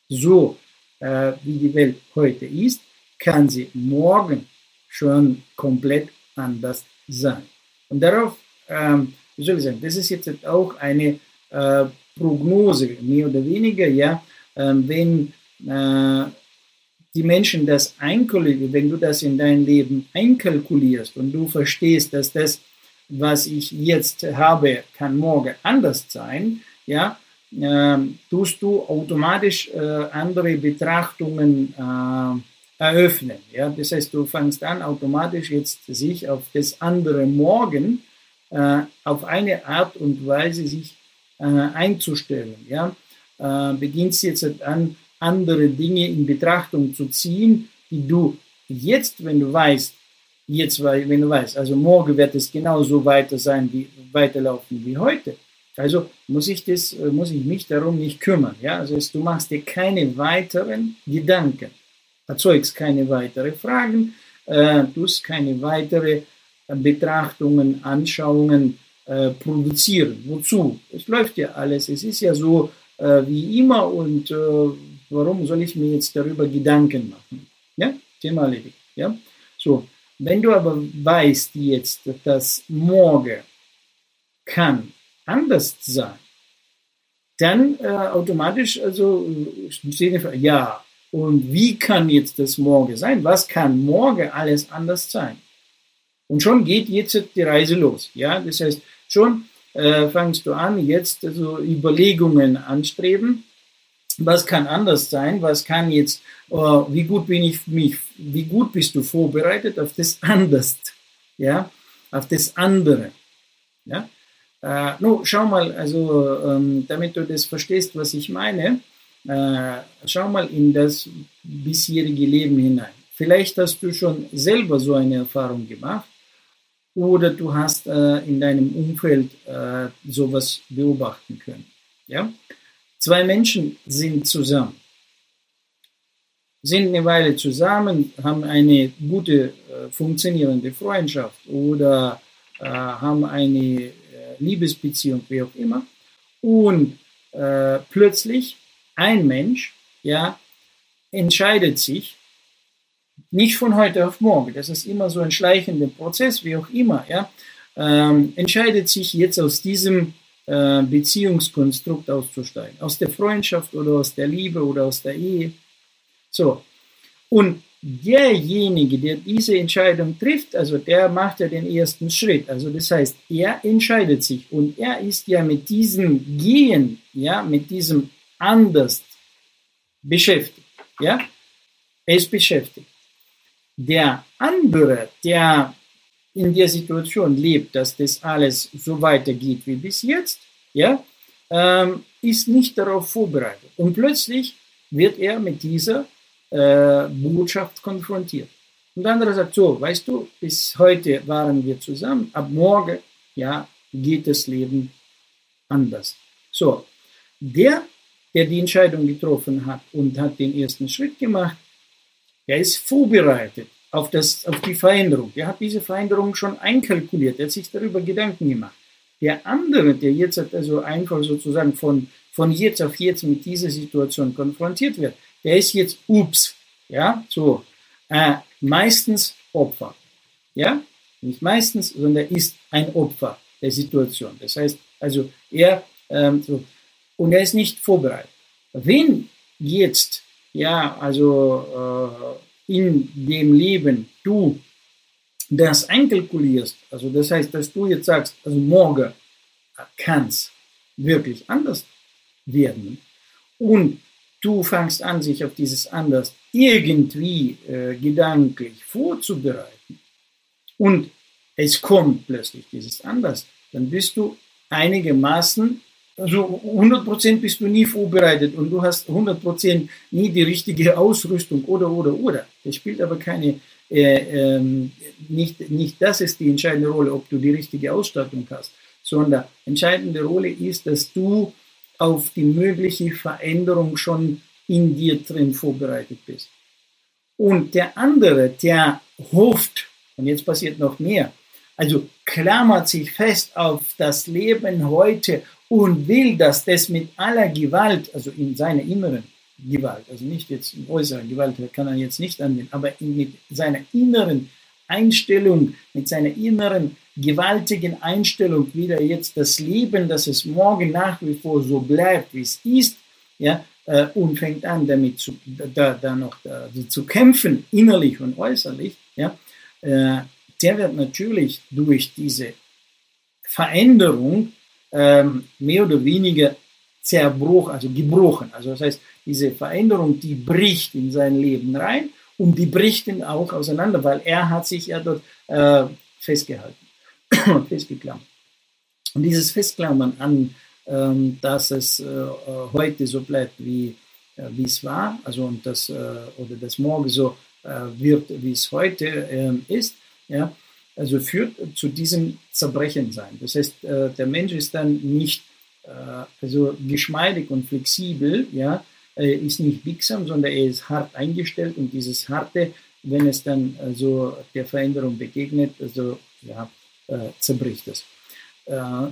So äh, wie die Welt heute ist, kann sie morgen schon komplett anders sein. Und darauf, ähm, wie soll ich sagen, das ist jetzt auch eine äh, Prognose, mehr oder weniger, ja, ähm, wenn äh, die Menschen das einkalkulieren, wenn du das in dein Leben einkalkulierst und du verstehst, dass das, was ich jetzt habe, kann morgen anders sein, ja, äh, tust du automatisch äh, andere Betrachtungen äh, eröffnen. Ja? Das heißt, du fängst an, automatisch jetzt sich auf das andere Morgen auf eine Art und Weise sich äh, einzustellen. Ja? Äh, beginnst jetzt an, andere Dinge in Betrachtung zu ziehen, die du jetzt, wenn du weißt, jetzt, wenn du weißt, also morgen wird es genauso weiter sein, wie, weiterlaufen wie heute. Also muss ich das, äh, muss ich mich darum nicht kümmern. Ja, also du machst dir keine weiteren Gedanken, erzeugst keine weiteren Fragen, äh, tust keine weitere Betrachtungen, Anschauungen äh, produzieren. Wozu? Es läuft ja alles. Es ist ja so äh, wie immer und äh, warum soll ich mir jetzt darüber Gedanken machen? Ja, Thema erledigt. Ja, so. Wenn du aber weißt jetzt, dass morgen kann anders sein, dann äh, automatisch, also ja, und wie kann jetzt das morgen sein? Was kann morgen alles anders sein? Und schon geht jetzt die Reise los. Ja, das heißt, schon äh, fangst du an, jetzt also Überlegungen anstreben. Was kann anders sein? Was kann jetzt, äh, wie gut bin ich mich, wie gut bist du vorbereitet auf das anders? Ja, auf das andere. Ja, äh, no, schau mal, also, ähm, damit du das verstehst, was ich meine, äh, schau mal in das bisherige Leben hinein. Vielleicht hast du schon selber so eine Erfahrung gemacht oder du hast äh, in deinem Umfeld äh, sowas beobachten können. Ja? Zwei Menschen sind zusammen, sind eine Weile zusammen, haben eine gute, äh, funktionierende Freundschaft oder äh, haben eine äh, Liebesbeziehung, wie auch immer. Und äh, plötzlich ein Mensch, ja, entscheidet sich, nicht von heute auf morgen, das ist immer so ein schleichender Prozess, wie auch immer, ja, ähm, entscheidet sich jetzt aus diesem äh, Beziehungskonstrukt auszusteigen, aus der Freundschaft oder aus der Liebe oder aus der Ehe. So, und derjenige, der diese Entscheidung trifft, also der macht ja den ersten Schritt. Also das heißt, er entscheidet sich und er ist ja mit diesem Gehen, ja, mit diesem anders beschäftigt. Ja? Er ist beschäftigt. Der andere, der in der Situation lebt, dass das alles so weitergeht wie bis jetzt, ja, ähm, ist nicht darauf vorbereitet. Und plötzlich wird er mit dieser äh, Botschaft konfrontiert. Und der andere sagt, so, weißt du, bis heute waren wir zusammen, ab morgen, ja, geht das Leben anders. So, der der die Entscheidung getroffen hat und hat den ersten Schritt gemacht, der ist vorbereitet auf, das, auf die Veränderung. Der hat diese Veränderung schon einkalkuliert, der hat sich darüber Gedanken gemacht. Der andere, der jetzt also einfach sozusagen von, von jetzt auf jetzt mit dieser Situation konfrontiert wird, der ist jetzt ups, ja, so, äh, meistens Opfer, ja, nicht meistens, sondern er ist ein Opfer der Situation. Das heißt, also er, ähm, so, und er ist nicht vorbereitet. Wenn jetzt, ja, also äh, in dem Leben du das einkalkulierst, also das heißt, dass du jetzt sagst, also morgen kann es wirklich anders werden. Und du fängst an, sich auf dieses anders irgendwie äh, gedanklich vorzubereiten. Und es kommt plötzlich dieses anders, dann bist du einigermaßen also 100% bist du nie vorbereitet und du hast 100% nie die richtige Ausrüstung oder, oder, oder. Das spielt aber keine, äh, ähm, nicht, nicht das ist die entscheidende Rolle, ob du die richtige Ausstattung hast, sondern entscheidende Rolle ist, dass du auf die mögliche Veränderung schon in dir drin vorbereitet bist. Und der andere, der hofft, und jetzt passiert noch mehr, also klammert sich fest auf das Leben heute und will, dass das mit aller Gewalt, also in seiner inneren Gewalt, also nicht jetzt in äußeren Gewalt, kann er jetzt nicht anwenden, aber mit seiner inneren Einstellung, mit seiner inneren gewaltigen Einstellung wieder jetzt das Leben, dass es morgen nach wie vor so bleibt, wie es ist, ja, äh, und fängt an, damit zu, da, da noch da, zu kämpfen, innerlich und äußerlich, ja, äh, der wird natürlich durch diese Veränderung ähm, mehr oder weniger zerbroch, also gebrochen. Also das heißt, diese Veränderung, die bricht in sein Leben rein und die bricht ihn auch auseinander, weil er hat sich ja dort äh, festgehalten, festgeklammert. Und dieses Festklammern an, ähm, dass es äh, heute so bleibt, wie, äh, es war, also und das, äh, oder das morgen so äh, wird, wie es heute ähm, ist, ja, also führt zu diesem Zerbrechen sein. Das heißt, äh, der Mensch ist dann nicht äh, also geschmeidig und flexibel, ja, er ist nicht biegsam, sondern er ist hart eingestellt und dieses harte, wenn es dann also der Veränderung begegnet, also ja, äh, zerbricht es.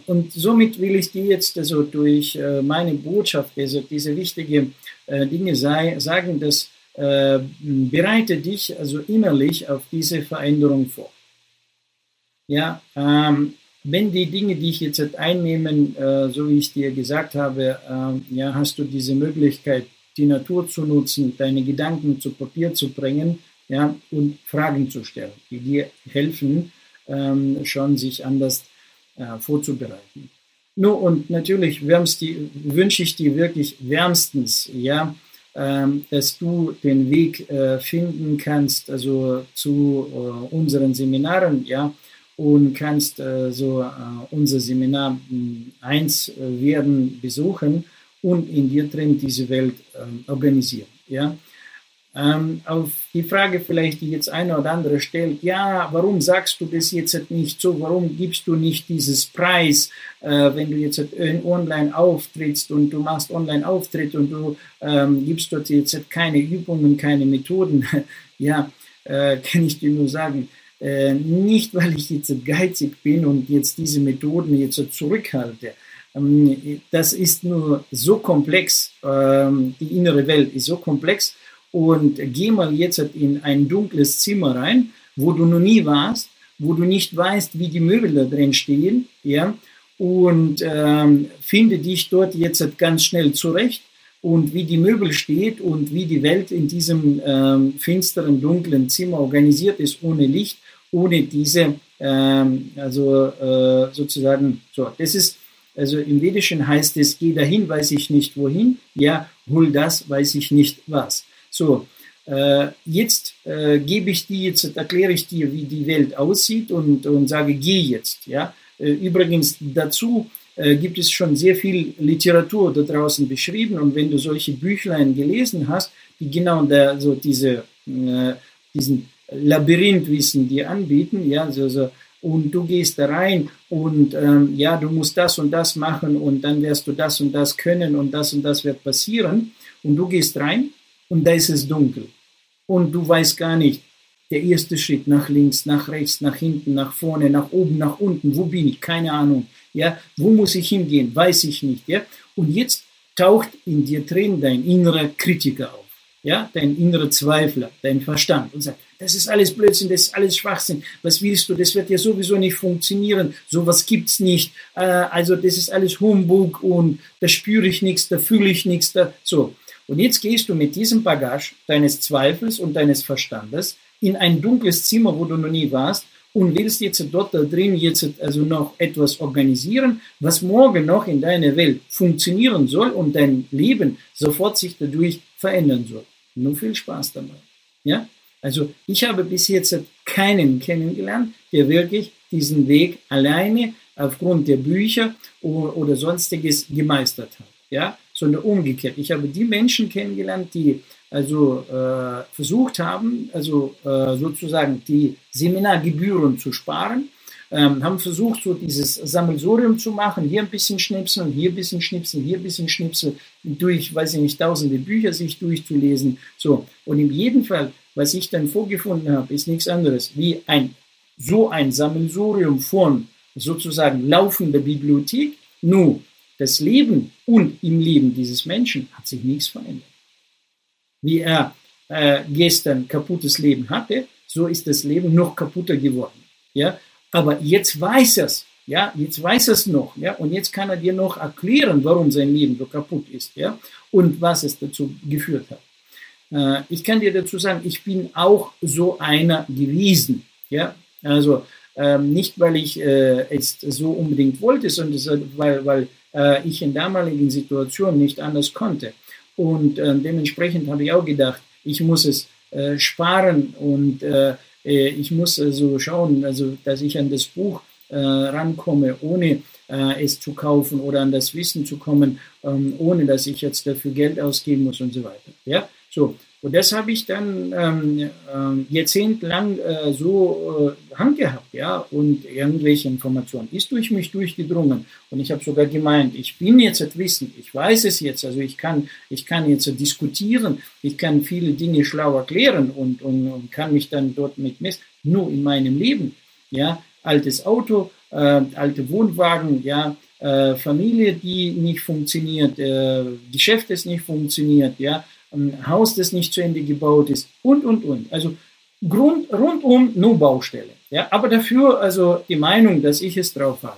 Und somit will ich dir jetzt also durch meine Botschaft, also diese wichtigen Dinge sei, sagen, dass bereite dich also innerlich auf diese Veränderung vor. Ja, ähm, wenn die Dinge, die ich jetzt einnehmen, äh, so wie ich dir gesagt habe, äh, ja, hast du diese Möglichkeit, die Natur zu nutzen, deine Gedanken zu Papier zu bringen, ja, und Fragen zu stellen, die dir helfen, ähm, schon sich anders äh, vorzubereiten. Nur und natürlich wünsche ich dir wirklich wärmstens, ja, ähm, dass du den Weg äh, finden kannst, also zu äh, unseren Seminaren, ja, und kannst äh, so äh, unser Seminar 1 äh, werden besuchen und in dir drin diese Welt ähm, organisieren, ja. Ähm, auf die Frage vielleicht, die jetzt einer oder andere stellt, ja, warum sagst du das jetzt nicht so, warum gibst du nicht dieses Preis, äh, wenn du jetzt online auftrittst und du machst online Auftritt und du ähm, gibst dort jetzt keine Übungen, keine Methoden, ja, äh, kann ich dir nur sagen, äh, nicht weil ich jetzt geizig bin und jetzt diese Methoden jetzt zurückhalte, ähm, das ist nur so komplex, ähm, die innere Welt ist so komplex, und geh mal jetzt in ein dunkles Zimmer rein, wo du noch nie warst, wo du nicht weißt, wie die Möbel da drin stehen, ja, und ähm, finde dich dort jetzt ganz schnell zurecht und wie die Möbel steht und wie die Welt in diesem ähm, finsteren, dunklen Zimmer organisiert ist, ohne Licht, ohne diese, ähm, also äh, sozusagen, so, das ist, also im Vedischen heißt es, geh dahin, weiß ich nicht wohin, ja, hol das, weiß ich nicht was. So, äh, jetzt äh, gebe ich dir, jetzt erkläre ich dir, wie die Welt aussieht und, und sage, geh jetzt. Ja? Äh, übrigens dazu äh, gibt es schon sehr viel Literatur da draußen beschrieben und wenn du solche Büchlein gelesen hast, die genau da, so diese, äh, diesen Labyrinthwissen dir anbieten, ja, so, so, und du gehst da rein und ähm, ja, du musst das und das machen und dann wirst du das und das können und das und das wird passieren und du gehst rein und da ist es dunkel. Und du weißt gar nicht, der erste Schritt nach links, nach rechts, nach hinten, nach vorne, nach oben, nach unten, wo bin ich? Keine Ahnung. Ja, wo muss ich hingehen? Weiß ich nicht. Ja, und jetzt taucht in dir drin dein innerer Kritiker auf. Ja, dein innerer Zweifler, dein Verstand und sagt, das ist alles Blödsinn, das ist alles Schwachsinn. Was willst du? Das wird ja sowieso nicht funktionieren. Sowas gibt's nicht. Äh, also das ist alles Humbug und da spüre ich nichts, da fühle ich nichts. Da so. Und jetzt gehst du mit diesem Bagage deines Zweifels und deines Verstandes in ein dunkles Zimmer, wo du noch nie warst und willst jetzt dort da drin jetzt also noch etwas organisieren, was morgen noch in deiner Welt funktionieren soll und dein Leben sofort sich dadurch verändern soll. Nur viel Spaß dabei. Ja? Also ich habe bis jetzt keinen kennengelernt, der wirklich diesen Weg alleine aufgrund der Bücher oder sonstiges gemeistert hat. Ja? sondern umgekehrt. Ich habe die Menschen kennengelernt, die also äh, versucht haben, also äh, sozusagen die Seminargebühren zu sparen, ähm, haben versucht, so dieses Sammelsurium zu machen, hier ein bisschen schnipseln, hier ein bisschen schnipseln, hier ein bisschen schnipseln, durch, weiß ich nicht, tausende Bücher sich durchzulesen. So. Und in jedem Fall, was ich dann vorgefunden habe, ist nichts anderes wie ein, so ein Sammelsurium von sozusagen laufender Bibliothek, nur das Leben und im Leben dieses Menschen hat sich nichts verändert. Wie er äh, gestern kaputtes Leben hatte, so ist das Leben noch kaputter geworden. Ja, aber jetzt weiß er es. Ja, jetzt weiß es noch. Ja, und jetzt kann er dir noch erklären, warum sein Leben so kaputt ist. Ja, und was es dazu geführt hat. Äh, ich kann dir dazu sagen, ich bin auch so einer gewesen. Ja, also ähm, nicht, weil ich äh, jetzt so unbedingt wollte, sondern weil, weil äh, ich in damaligen Situationen nicht anders konnte. Und äh, dementsprechend habe ich auch gedacht, ich muss es äh, sparen und äh, ich muss also schauen, also dass ich an das Buch äh, rankomme, ohne es zu kaufen oder an das Wissen zu kommen, ähm, ohne dass ich jetzt dafür Geld ausgeben muss und so weiter. Ja, so. Und das habe ich dann ähm, äh, jahrzehntelang äh, so äh, Hand gehabt, ja, und irgendwelche Informationen. Ist durch mich durchgedrungen. Und ich habe sogar gemeint, ich bin jetzt Wissen, ich weiß es jetzt, also ich kann, ich kann jetzt diskutieren, ich kann viele Dinge schlau erklären und, und, und kann mich dann dort mit messen, nur in meinem Leben, ja, altes Auto, äh, alte Wohnwagen, ja, äh, Familie, die nicht funktioniert, äh, Geschäft, das nicht funktioniert, ja, ein Haus, das nicht zu Ende gebaut ist und, und, und. Also Grund, rundum nur Baustelle. Ja, aber dafür also die Meinung, dass ich es drauf habe.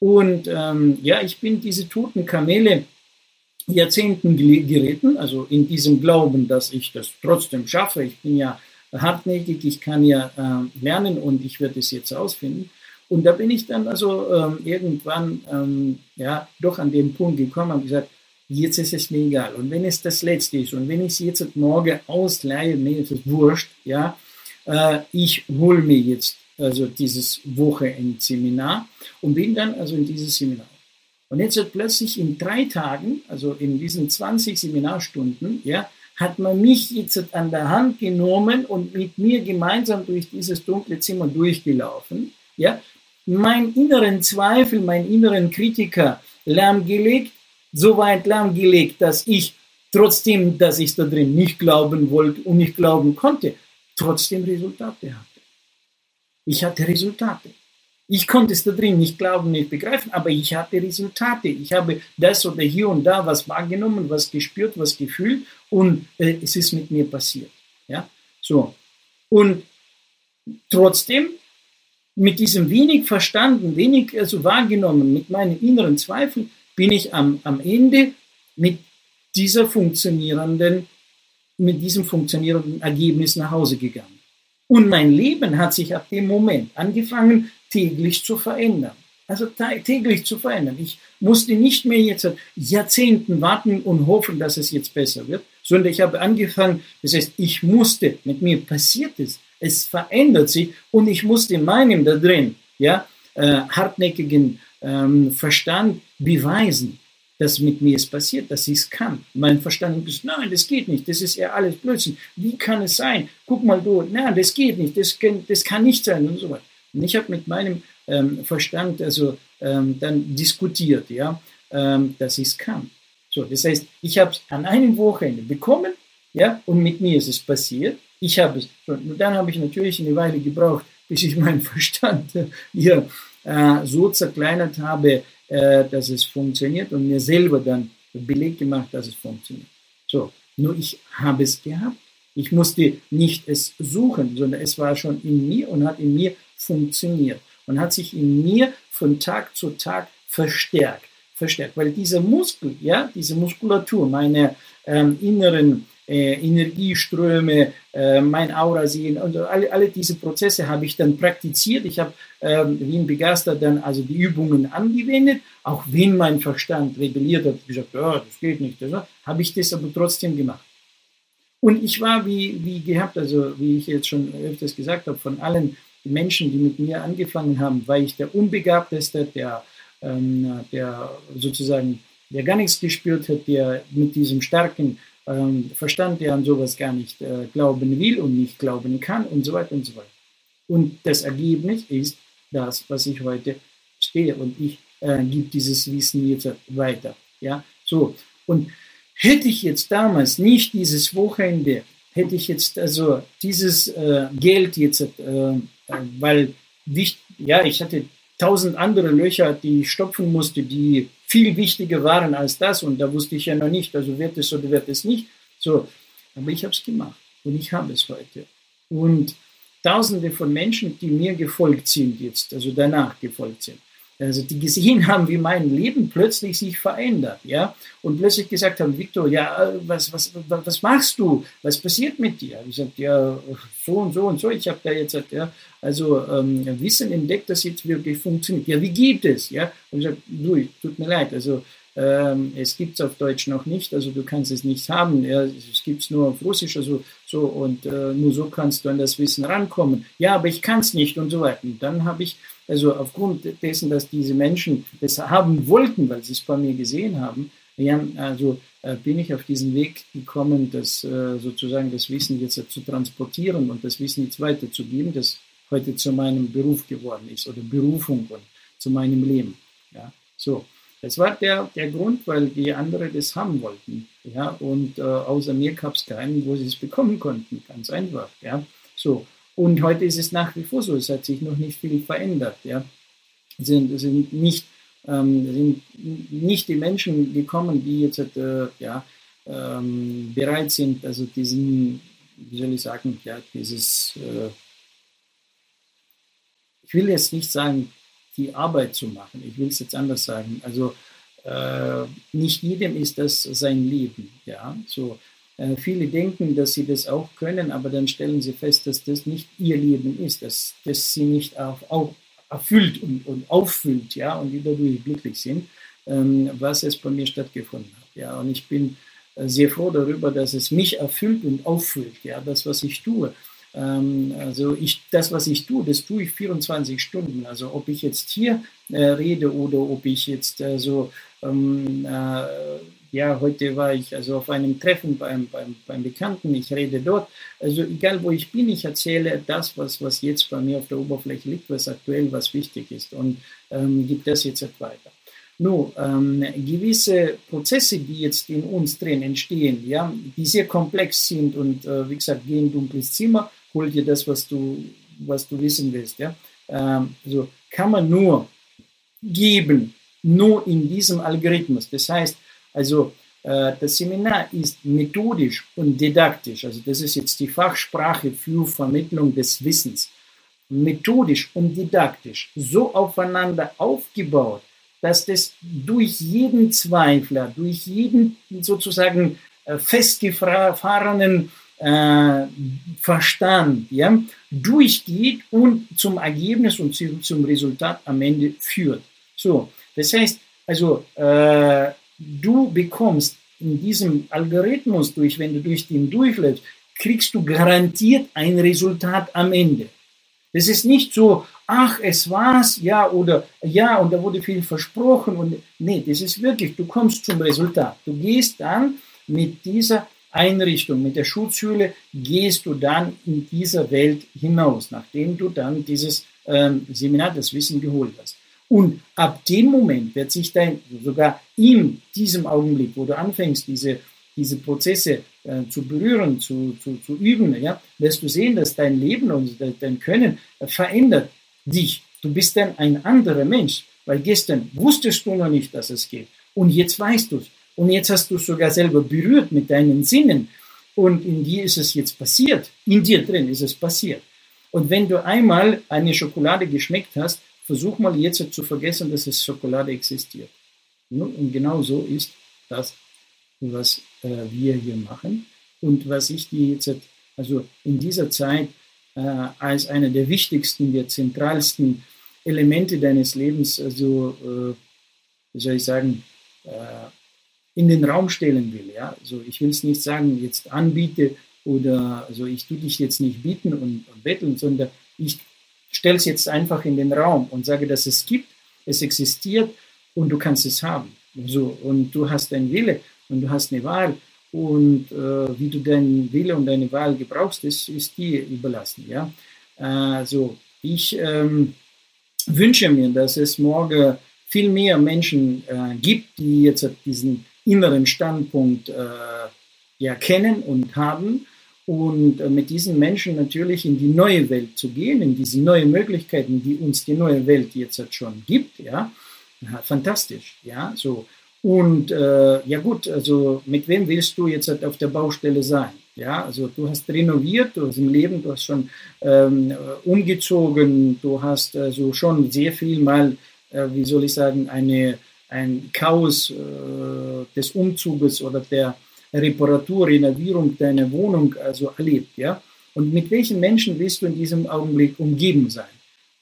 Und ähm, ja, ich bin diese toten Kamele Jahrzehnten geritten, also in diesem Glauben, dass ich das trotzdem schaffe. Ich bin ja hartnäckig, ich kann ja äh, lernen und ich werde es jetzt ausfinden. Und da bin ich dann also ähm, irgendwann ähm, ja doch an den Punkt gekommen und gesagt, jetzt ist es mir egal. Und wenn es das Letzte ist und wenn ich es jetzt morgen ausleihe, mir ist es wurscht, ja, äh, ich hole mir jetzt also dieses Wochenendseminar und bin dann also in dieses Seminar. Und jetzt wird plötzlich in drei Tagen, also in diesen 20 Seminarstunden, ja, hat man mich jetzt an der Hand genommen und mit mir gemeinsam durch dieses dunkle Zimmer durchgelaufen, ja, mein inneren Zweifel, mein inneren Kritiker lahmgelegt, so weit lahmgelegt, dass ich trotzdem, dass ich da drin nicht glauben wollte und nicht glauben konnte, trotzdem Resultate hatte. Ich hatte Resultate. Ich konnte es da drin nicht glauben, nicht begreifen, aber ich hatte Resultate. Ich habe das oder hier und da was wahrgenommen, was gespürt, was gefühlt und äh, es ist mit mir passiert. Ja, so. Und trotzdem mit diesem wenig verstanden, wenig also wahrgenommen, mit meinen inneren Zweifeln, bin ich am, am Ende mit dieser funktionierenden, mit diesem funktionierenden Ergebnis nach Hause gegangen. Und mein Leben hat sich ab dem Moment angefangen, täglich zu verändern. Also täglich zu verändern. Ich musste nicht mehr jetzt Jahrzehnten warten und hoffen, dass es jetzt besser wird, sondern ich habe angefangen, das heißt, ich musste, mit mir passiert es, es verändert sich und ich musste meinem da drin, ja, äh, hartnäckigen ähm, Verstand beweisen, dass mit mir es passiert, dass ich es kann. Mein Verstand ist, nein, das geht nicht, das ist ja alles Blödsinn. Wie kann es sein? Guck mal du, nein, das geht nicht, das kann, das kann nicht sein und so weiter. Und ich habe mit meinem ähm, Verstand also ähm, dann diskutiert, ja, ähm, dass ich es kann. So, das heißt, ich habe es an einem Wochenende bekommen, ja, und mit mir ist es passiert. Ich habe es, und dann habe ich natürlich eine Weile gebraucht, bis ich meinen Verstand hier äh, so zerkleinert habe, äh, dass es funktioniert und mir selber dann Beleg gemacht, dass es funktioniert. So, nur ich habe es gehabt. Ich musste nicht es suchen, sondern es war schon in mir und hat in mir funktioniert und hat sich in mir von Tag zu Tag verstärkt. Verstärkt, weil dieser Muskel, ja, diese Muskulatur, meine ähm, inneren äh, Energieströme, äh, mein Aura sehen und alle, alle diese Prozesse habe ich dann praktiziert. Ich habe ähm, wie ein Begeister dann also die Übungen angewendet, auch wenn mein Verstand rebelliert hat, gesagt, ja, das geht nicht, also, habe ich das aber trotzdem gemacht. Und ich war wie, wie gehabt, also wie ich jetzt schon öfters gesagt habe, von allen Menschen, die mit mir angefangen haben, war ich der Unbegabteste, der, ähm, der sozusagen, der gar nichts gespürt hat, der mit diesem starken ähm, Verstand, der an sowas gar nicht äh, glauben will und nicht glauben kann und so weiter und so weiter. Und das Ergebnis ist das, was ich heute stehe und ich äh, gebe dieses Wissen jetzt weiter. Ja, so. Und hätte ich jetzt damals nicht dieses Wochenende, hätte ich jetzt also dieses äh, Geld jetzt, äh, weil ja, ich hatte tausend andere Löcher, die ich stopfen musste, die viel wichtiger waren als das und da wusste ich ja noch nicht, also wird es oder wird es nicht. So, aber ich habe es gemacht und ich habe es heute. Und Tausende von Menschen, die mir gefolgt sind jetzt, also danach gefolgt sind, also die gesehen haben, wie mein Leben plötzlich sich verändert, ja, und plötzlich gesagt haben, Victor, ja, was, was, was machst du? Was passiert mit dir? Ich sagte, ja, so und so und so. Ich habe da jetzt, ja, also ähm, Wissen entdeckt, das jetzt wirklich funktioniert. Ja, wie geht es? Ja, und ich sagte, du, tut mir leid, also ähm, es gibt es auf Deutsch noch nicht, also du kannst es nicht haben. Ja, es gibt es nur auf Russisch, also so und äh, nur so kannst du an das Wissen rankommen. Ja, aber ich kann es nicht und so weiter. Und dann habe ich also aufgrund dessen, dass diese Menschen das haben wollten, weil sie es bei mir gesehen haben, ja, also äh, bin ich auf diesen Weg gekommen, das äh, sozusagen das Wissen jetzt zu transportieren und das Wissen jetzt weiterzugeben, das heute zu meinem Beruf geworden ist oder Berufung und zu meinem Leben. Ja, so. Das war der, der Grund, weil die anderen das haben wollten. Ja, und äh, außer mir gab es keinen, wo sie es bekommen konnten. Ganz einfach. Ja, so. Und heute ist es nach wie vor so. Es hat sich noch nicht viel verändert. Ja, sind, sind nicht ähm, sind nicht die Menschen gekommen, die jetzt äh, ja, ähm, bereit sind, also diesen wie soll ich sagen, ja, dieses, äh, ich will jetzt nicht sagen, die Arbeit zu machen, ich will es jetzt anders sagen, also äh, nicht jedem ist das sein Leben, ja, so, äh, viele denken, dass sie das auch können, aber dann stellen sie fest, dass das nicht ihr Leben ist, dass, dass sie nicht auch, auch erfüllt und, und auffüllt, ja, und die dadurch glücklich sind, ähm, was es bei mir stattgefunden hat, ja, und ich bin äh, sehr froh darüber, dass es mich erfüllt und auffüllt, ja, das, was ich tue. Ähm, also ich, das, was ich tue, das tue ich 24 Stunden. Also ob ich jetzt hier äh, rede oder ob ich jetzt äh, so ähm, äh, ja, heute war ich also auf einem Treffen beim, beim, beim Bekannten, ich rede dort. Also egal wo ich bin, ich erzähle das, was, was jetzt bei mir auf der Oberfläche liegt, was aktuell, was wichtig ist und ähm, gibt das jetzt weiter. Nur ähm, gewisse Prozesse, die jetzt in uns drin entstehen, ja, die sehr komplex sind und äh, wie gesagt, geh in ein dunkles Zimmer, hol dir das, was du, was du wissen willst. Ja. Ähm, also kann man nur geben, nur in diesem Algorithmus. Das heißt, also äh, das Seminar ist methodisch und didaktisch, also das ist jetzt die Fachsprache für Vermittlung des Wissens, methodisch und didaktisch. So aufeinander aufgebaut, dass das durch jeden Zweifler, durch jeden sozusagen äh, festgefahrenen äh, Verstand ja, durchgeht und zum Ergebnis und zum Resultat am Ende führt. So, das heißt, also äh, du bekommst in diesem Algorithmus durch, wenn du durch den durchläufst, kriegst du garantiert ein Resultat am Ende. Das ist nicht so, ach, es war's, ja, oder ja, und da wurde viel versprochen und nee, das ist wirklich, du kommst zum Resultat. Du gehst dann mit dieser Einrichtung, mit der Schutzhülle, gehst du dann in dieser Welt hinaus, nachdem du dann dieses ähm, Seminar, das Wissen geholt hast. Und ab dem Moment wird sich dein, sogar in diesem Augenblick, wo du anfängst, diese, diese Prozesse äh, zu berühren, zu, zu, zu üben, ja, wirst du sehen, dass dein Leben und dein Können verändert dich. Du bist dann ein anderer Mensch, weil gestern wusstest du noch nicht, dass es geht. Und jetzt weißt du es. Und jetzt hast du es sogar selber berührt mit deinen Sinnen. Und in dir ist es jetzt passiert. In dir drin ist es passiert. Und wenn du einmal eine Schokolade geschmeckt hast, versuch mal jetzt zu vergessen, dass es Schokolade existiert. Und genau so ist das, was äh, wir hier machen und was ich dir jetzt also in dieser Zeit äh, als einer der wichtigsten, der zentralsten Elemente deines Lebens, also äh, wie soll ich sagen, in den Raum stellen will. Ja? Also ich will es nicht sagen, jetzt anbiete oder also ich tue dich jetzt nicht bieten und, und betteln, sondern ich stelle es jetzt einfach in den Raum und sage, dass es gibt, es existiert und du kannst es haben. So, und du hast deinen Wille und du hast eine Wahl und äh, wie du deinen Wille und deine Wahl gebrauchst, das ist dir überlassen. Ja? Also ich ähm, wünsche mir, dass es morgen viel mehr Menschen äh, gibt, die jetzt diesen inneren Standpunkt äh, ja kennen und haben und äh, mit diesen Menschen natürlich in die neue Welt zu gehen, in diese neuen Möglichkeiten, die uns die neue Welt jetzt halt schon gibt, ja, fantastisch, ja, so. Und äh, ja gut, also mit wem willst du jetzt halt auf der Baustelle sein? Ja, also du hast renoviert, du hast im Leben, du hast schon ähm, umgezogen, du hast also schon sehr viel mal, äh, wie soll ich sagen, eine, ein Chaos äh, des Umzuges oder der Reparatur, Renovierung deiner Wohnung also erlebt, ja? Und mit welchen Menschen willst du in diesem Augenblick umgeben sein?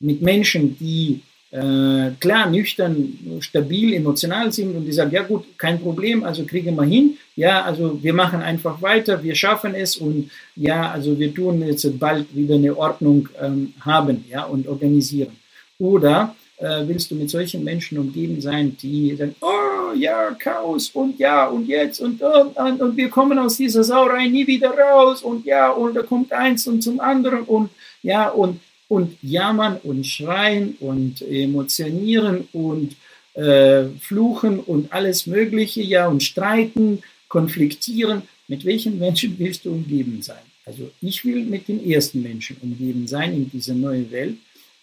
Mit Menschen, die äh, klar, nüchtern, stabil, emotional sind und die sagen, ja gut, kein Problem, also kriegen wir hin, ja, also wir machen einfach weiter, wir schaffen es und ja, also wir tun jetzt bald wieder eine Ordnung ähm, haben, ja, und organisieren. Oder äh, willst du mit solchen Menschen umgeben sein, die sagen, oh ja, Chaos und ja und jetzt und, und, und, wir kommen aus dieser Sauerei nie wieder raus und ja und da kommt eins und zum anderen und ja und, und jammern und schreien und emotionieren und äh, fluchen und alles Mögliche, ja und streiten, konfliktieren. Mit welchen Menschen willst du umgeben sein? Also ich will mit den ersten Menschen umgeben sein in dieser neuen Welt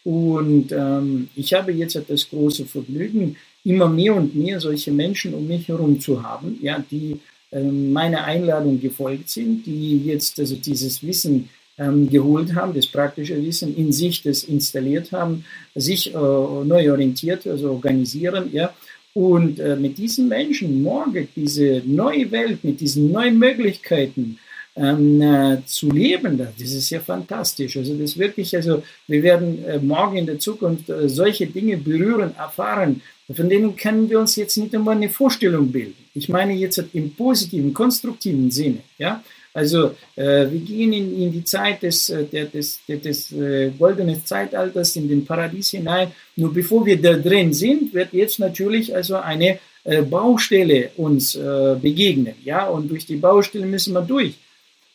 und ähm, ich habe jetzt das große Vergnügen, immer mehr und mehr solche Menschen um mich herum zu haben, ja, die ähm, meiner Einladung gefolgt sind, die jetzt also dieses Wissen ähm, geholt haben, das praktische Wissen in sich das installiert haben, sich äh, neu orientiert, also organisieren, ja. Und äh, mit diesen Menschen morgen diese neue Welt, mit diesen neuen Möglichkeiten, ähm, äh, zu leben. Das ist ja fantastisch. Also das wirklich, also wir werden äh, morgen in der Zukunft äh, solche Dinge berühren, erfahren, von denen können wir uns jetzt nicht einmal eine Vorstellung bilden. Ich meine jetzt im positiven, konstruktiven Sinne. Ja? Also äh, wir gehen in, in, die Zeit des, äh, der, des, des, des äh, goldenen Zeitalters, in den Paradies hinein. Nur bevor wir da drin sind, wird jetzt natürlich also eine äh, Baustelle uns äh, begegnen. Ja? Und durch die Baustelle müssen wir durch.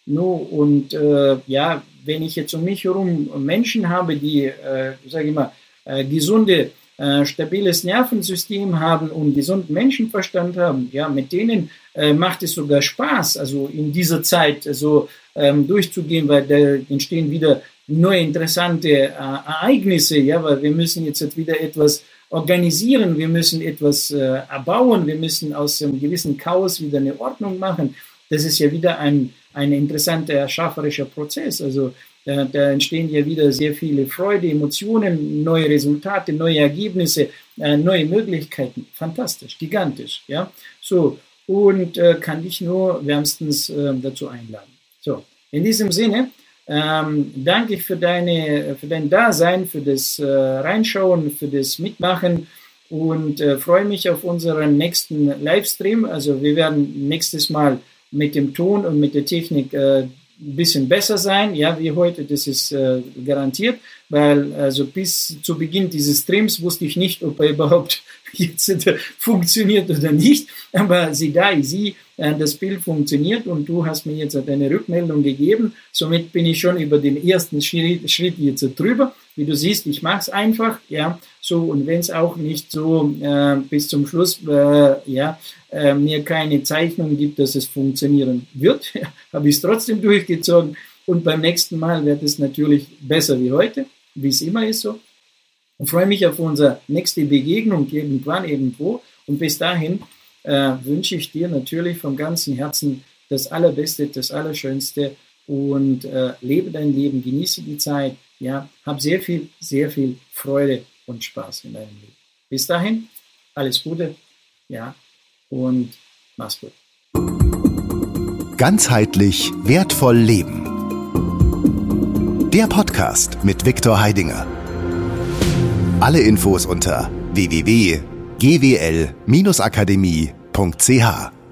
No, und äh, ja, wenn ich jetzt um mich herum Menschen habe, die, äh, sage ich mal, äh, gesunde, äh, stabiles Nervensystem haben und gesunden Menschenverstand haben, ja, mit denen äh, macht es sogar Spaß, also in dieser Zeit so ähm, durchzugehen, weil da entstehen wieder neue interessante äh, Ereignisse, ja, weil wir müssen jetzt wieder etwas organisieren, wir müssen etwas äh, erbauen, wir müssen aus einem gewissen Chaos wieder eine Ordnung machen. Das ist ja wieder ein ein interessanter erschafferischer Prozess. Also da, da, entstehen ja wieder sehr viele Freude, Emotionen, neue Resultate, neue Ergebnisse, äh, neue Möglichkeiten. Fantastisch, gigantisch. Ja, so und äh, kann dich nur wärmstens äh, dazu einladen. So, in diesem Sinne ähm, danke ich für deine, für dein Dasein, für das äh, Reinschauen, für das Mitmachen und äh, freue mich auf unseren nächsten Livestream. Also wir werden nächstes Mal mit dem Ton und mit der Technik äh, ein bisschen besser sein, ja, wie heute, das ist äh, garantiert, weil also bis zu Beginn dieses Streams wusste ich nicht, ob er überhaupt jetzt äh, funktioniert oder nicht, aber sieh da, sehe, äh, das Bild funktioniert und du hast mir jetzt eine Rückmeldung gegeben, somit bin ich schon über den ersten Schritt, Schritt jetzt drüber. Wie du siehst, ich mache es einfach, ja, so. Und wenn es auch nicht so äh, bis zum Schluss, äh, ja, äh, mir keine Zeichnung gibt, dass es funktionieren wird, habe ich es trotzdem durchgezogen. Und beim nächsten Mal wird es natürlich besser wie heute, wie es immer ist so. Und freue mich auf unsere nächste Begegnung irgendwann irgendwo und bis dahin äh, wünsche ich dir natürlich vom ganzen Herzen das Allerbeste, das Allerschönste und äh, lebe dein Leben, genieße die Zeit ja, hab sehr viel, sehr viel Freude und Spaß in deinem Leben. Bis dahin, alles Gute, ja, und mach's gut. Ganzheitlich wertvoll leben. Der Podcast mit Viktor Heidinger. Alle Infos unter www.gwl-akademie.ch